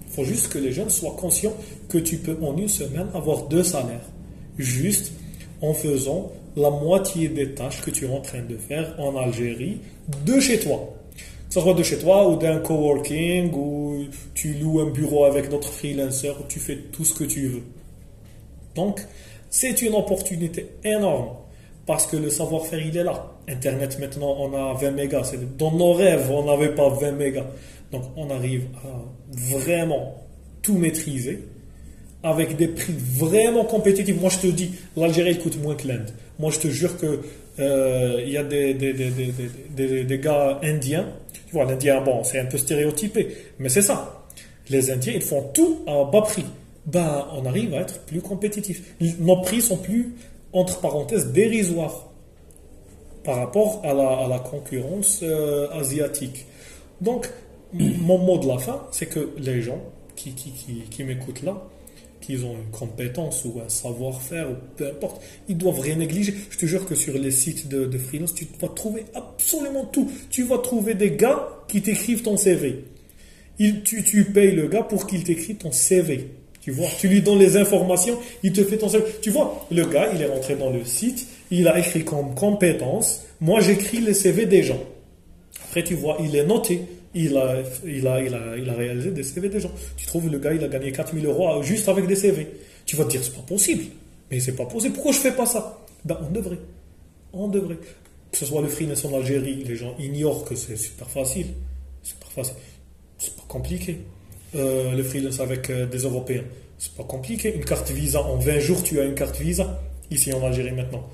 Il faut juste que les jeunes soient conscients que tu peux en une semaine avoir deux salaires. Juste en faisant la moitié des tâches que tu es en train de faire en Algérie de chez toi. Que ce soit de chez toi ou d'un coworking ou tu loues un bureau avec d'autres freelancers, tu fais tout ce que tu veux. Donc, c'est une opportunité énorme parce que le savoir-faire, il est là. Internet, maintenant, on a 20 mégas. Dans nos rêves, on n'avait pas 20 mégas. Donc, on arrive à vraiment tout maîtriser avec des prix vraiment compétitifs. Moi, je te dis, l'Algérie coûte moins que l'Inde. Moi, je te jure que euh, il y a des gars indiens. Tu vois, l'Indien, bon, c'est un peu stéréotypé, mais c'est ça. Les Indiens, ils font tout à bas prix. Ben, on arrive à être plus compétitif. Nos prix sont plus, entre parenthèses, dérisoires par rapport à la, concurrence euh, asiatique. Donc, mon mot de la fin, c'est que les gens qui, qui, qui, m'écoutent là, qu'ils ont une compétence ou un savoir-faire, ou peu importe, ils doivent rien négliger. Je te jure que sur les sites de, freelance, tu vas trouver absolument tout. Tu vas trouver des gars qui t'écrivent ton CV. Tu, tu payes le gars pour qu'il t'écrive ton CV. Tu vois, tu lui donnes les informations, il te fait ton CV. Tu vois, le gars, il est rentré dans le site, il a écrit comme compétence. Moi, j'écris les CV des gens. Après, tu vois, il est noté. Il a, réalisé des CV des gens. Tu trouves le gars, il a gagné 4000 euros juste avec des CV. Tu vas te dire, c'est pas possible. Mais c'est pas possible. Pourquoi je fais pas ça? Ben, on devrait. On devrait. Que ce soit le freelance en Algérie, les gens ignorent que c'est super facile. Super facile. C'est pas compliqué euh, le freelance avec euh, des Européens. C'est pas compliqué. Une carte Visa, en 20 jours, tu as une carte Visa, ici en Algérie maintenant.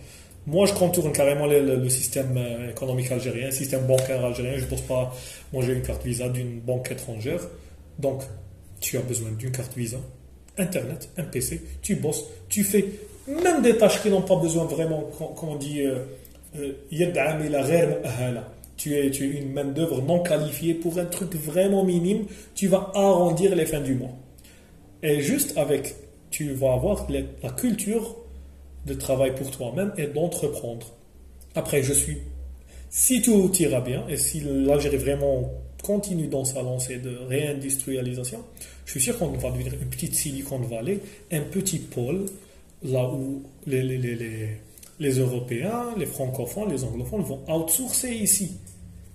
Moi, je contourne carrément le, système euh, économique algérien, le système bancaire algérien. Je ne pense pas manger une carte Visa d'une banque étrangère. Donc, tu as besoin d'une carte Visa, Internet, un PC, tu bosses, tu fais même des tâches qui n'ont pas besoin vraiment, comme on dit, il y a tu es, tu une main-d'œuvre non qualifiée pour un truc vraiment minime. Tu vas arrondir les fins du mois. Et juste avec, tu vas avoir la culture de travail pour toi-même et d'entreprendre. Après, je suis, si tout ira bien et si l'Algérie vraiment continue dans sa lancée de réindustrialisation, je suis sûr qu'on va devenir une petite Silicon Valley, un petit pôle là où les, les, les, les, Européens, les francophones, les anglophones vont outsourcer ici.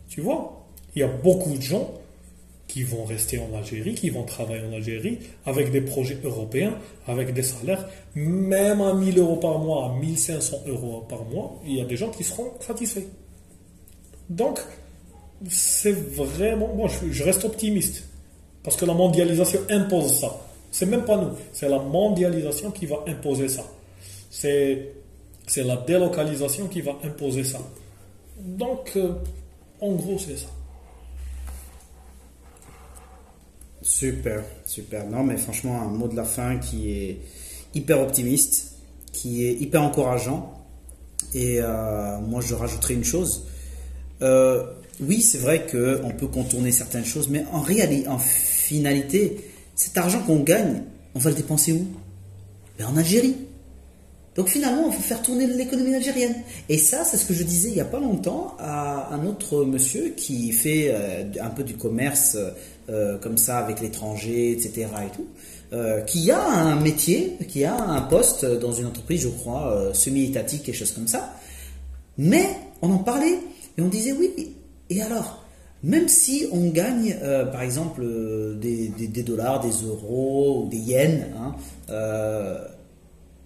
Tu vois, il y a beaucoup de gens qui vont rester en Algérie, qui vont travailler en Algérie avec des projets européens, avec des salaires, même à 1000 euros par mois, à 1500 euros par mois, il y a des gens qui seront satisfaits. Donc, c'est vraiment. Moi, je, je reste optimiste. Parce que la mondialisation impose ça. C'est même pas nous, c'est la mondialisation qui va imposer ça. C'est, c'est la délocalisation qui va imposer ça. Donc, euh, en gros, c'est ça. Super, super. Non, mais franchement, un mot de la fin qui est hyper optimiste, qui est hyper encourageant. Et euh, moi, je rajouterai une chose. Euh, oui, c'est vrai qu'on peut contourner certaines choses, mais en réalité, en finalité, cet argent qu'on gagne, on va le dépenser où? Ben, En Algérie. Donc finalement, on faut faire tourner l'économie algérienne. Et ça, c'est ce que je disais il n'y a pas longtemps à un autre monsieur qui fait euh, un peu du commerce euh, comme ça avec l'étranger, etc. et tout, euh, qui a un métier, qui a un poste dans une entreprise, je crois, semi-étatique, quelque chose comme ça. Mais on en parlait et on disait oui, et alors même si on gagne, par exemple, des, dollars, des euros, ou des yens, hein,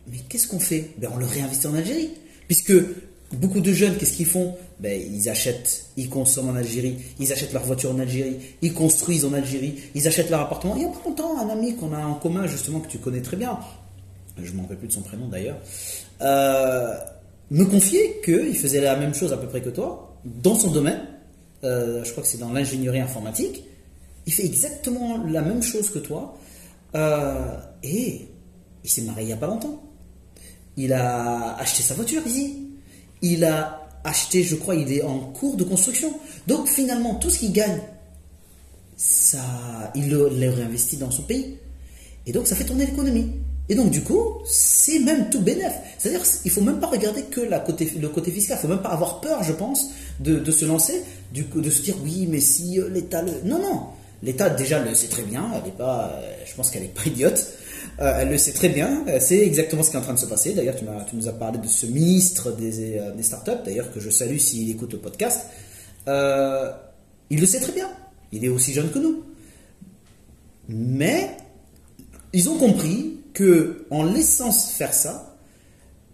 mais qu'est-ce qu'on fait? Ben, On le réinvestit en Algérie. Puisque beaucoup de jeunes, qu'est-ce qu'ils font? Ben, Ils achètent, ils consomment en Algérie, ils achètent leur voiture en Algérie, ils construisent en Algérie, ils achètent leur appartement. Il y a pas longtemps, un ami qu'on a en commun, justement, que tu connais très bien, je ne m'en rappelle plus de son prénom d'ailleurs, euh, me confiait qu'il faisait la même chose à peu près que toi, dans son domaine. Euh, je crois que c'est dans l'ingénierie informatique. Il fait exactement la même chose que toi. Euh, et il s'est marié il n'y a pas longtemps. Il a acheté sa voiture ici. Il a acheté, je crois, il est en cours de construction. Donc finalement, tout ce qu'il gagne, ça, il le, le réinvestit dans son pays. Et donc ça fait tourner l'économie. Et donc du coup, c'est même tout bénéf. C'est-à-dire qu'il faut même pas regarder que le côté fiscal. Il faut même pas avoir peur, je pense, de, se lancer, du de se dire oui, mais si euh, l'État le... Non, non. L'État déjà le sait très bien. Elle est pas, euh, je pense qu'elle est pas idiote. Euh, elle le sait très bien. C'est exactement ce qui est en train de se passer. D'ailleurs, tu, nous as parlé de ce ministre des, euh, des startups, d'ailleurs que je salue s'il écoute le podcast. Euh, il le sait très bien. Il est aussi jeune que nous. Mais ils ont compris que en laissant faire ça,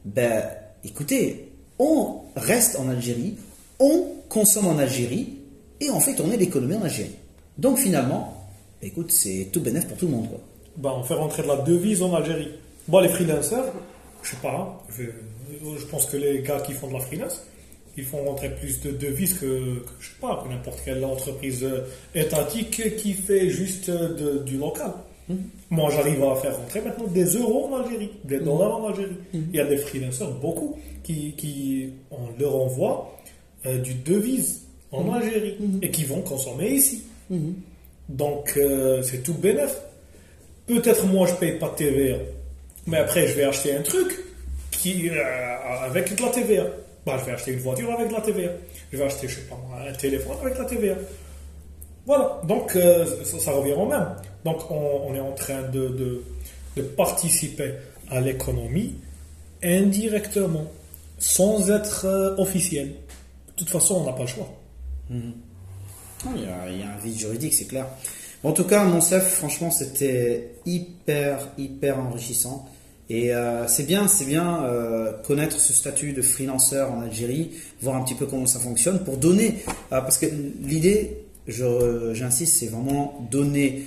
ben, écoutez, on reste en Algérie, on consomme en Algérie et on fait tourner l'économie en Algérie. Donc finalement, écoute, c'est tout bénéf pour tout le monde. Ben, on fait rentrer de la devise en Algérie. Bon, les freelancers, je sais pas, hein, je, je pense que les gars qui font de la freelance, ils font rentrer plus de devises que, que, je sais pas, que n'importe quelle entreprise euh, étatique qui fait juste euh, de- du local. Moi, j'arrive à faire rentrer maintenant des euros en Algérie, des dollars en Algérie. Il y a des freelancers, beaucoup, qui, qui on leur envoie euh, du devise en Algérie et qui vont consommer ici. Donc, euh, c'est tout bénéf. Peut-être moi, je paye pas de TVA, mais après, je vais acheter un truc qui, euh, avec de la TVA. Bah, je vais acheter une voiture avec de la TVA. Je vais acheter, je sais pas un téléphone avec de la TVA. Voilà, donc euh, ça, revient au même. Donc on, est en train de, de- participer à l'économie indirectement, sans être euh, officiel. De toute façon, on n'a pas le choix. A, il y a un vide juridique, c'est clair. En tout cas, Monsef, franchement, c'était hyper, hyper enrichissant. Et euh, c'est bien, c'est bien euh, connaître ce statut de freelanceur en Algérie, voir un petit peu comment ça fonctionne, pour donner, euh, parce que l'idée, j'insiste, c'est vraiment donner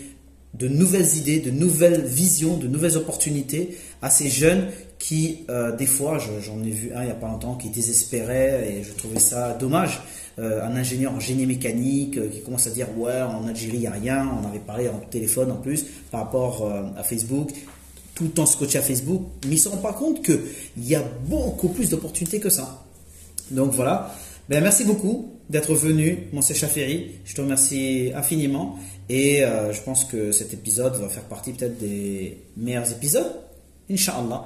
de nouvelles idées, de nouvelles visions, de nouvelles opportunités à ces jeunes qui, euh, des fois, je- j'en ai vu un il n'y a pas longtemps qui désespérait et je trouvais ça dommage. Euh, un ingénieur en génie mécanique euh, qui commence à dire ouais en Algérie il n'y a rien, on avait parlé en téléphone en plus par rapport à Facebook, tout le temps scotché à Facebook, mais ils ne se rendent pas compte qu'il y a beaucoup plus d'opportunités que ça. Donc voilà. Ben, merci beaucoup d'être venu, mon Chaferi. Je te remercie infiniment. Et je pense que cet épisode va faire partie peut-être des meilleurs épisodes. Inch'Allah.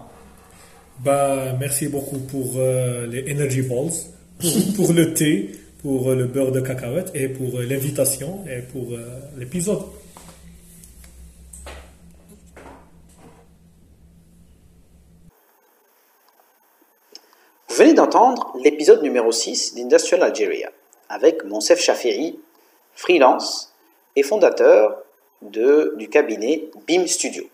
Bah, merci beaucoup pour euh, les Energy Balls, pour, le thé, pour euh, le beurre de cacahuète et pour euh, l'invitation et pour l'épisode. Vous venez d'entendre l'épisode numéro 6 d'Industrial Algeria avec Monsef Shafiri, freelance et fondateur de- du cabinet BIM Studio.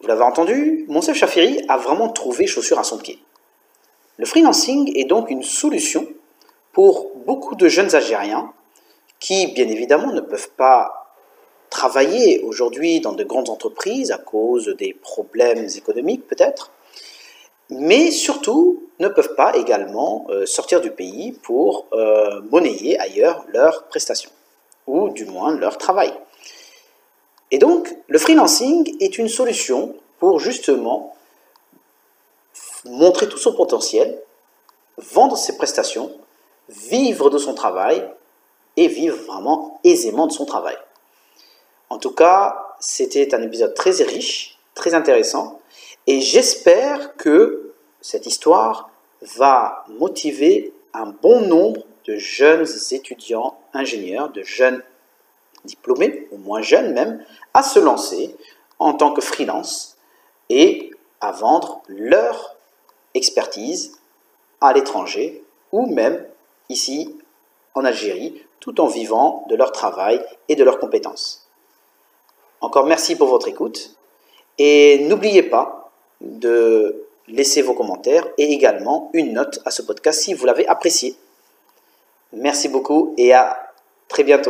Vous l'avez entendu, Monsef Shafiri a vraiment trouvé chaussure à son pied. Le freelancing est donc une solution pour beaucoup de jeunes Algériens qui, bien évidemment, ne peuvent pas travailler aujourd'hui dans de grandes entreprises à cause des problèmes économiques peut-être, mais surtout ne peuvent pas également euh, sortir du pays pour euh, monnayer ailleurs leurs prestations, ou du moins leur travail. Et donc, le freelancing est une solution pour justement montrer tout son potentiel, vendre ses prestations, vivre de son travail et vivre vraiment aisément de son travail. En tout cas, c'était un épisode très riche, très intéressant, et j'espère que cette histoire va motiver un bon nombre de jeunes étudiants, ingénieurs, de jeunes diplômés, ou moins jeunes même, à se lancer en tant que freelance et à vendre leur expertise à l'étranger ou même ici en Algérie, tout en vivant de leur travail et de leurs compétences. Encore merci pour votre écoute et n'oubliez pas de laisser vos commentaires et également une note à ce podcast si vous l'avez apprécié. Merci beaucoup et à très bientôt.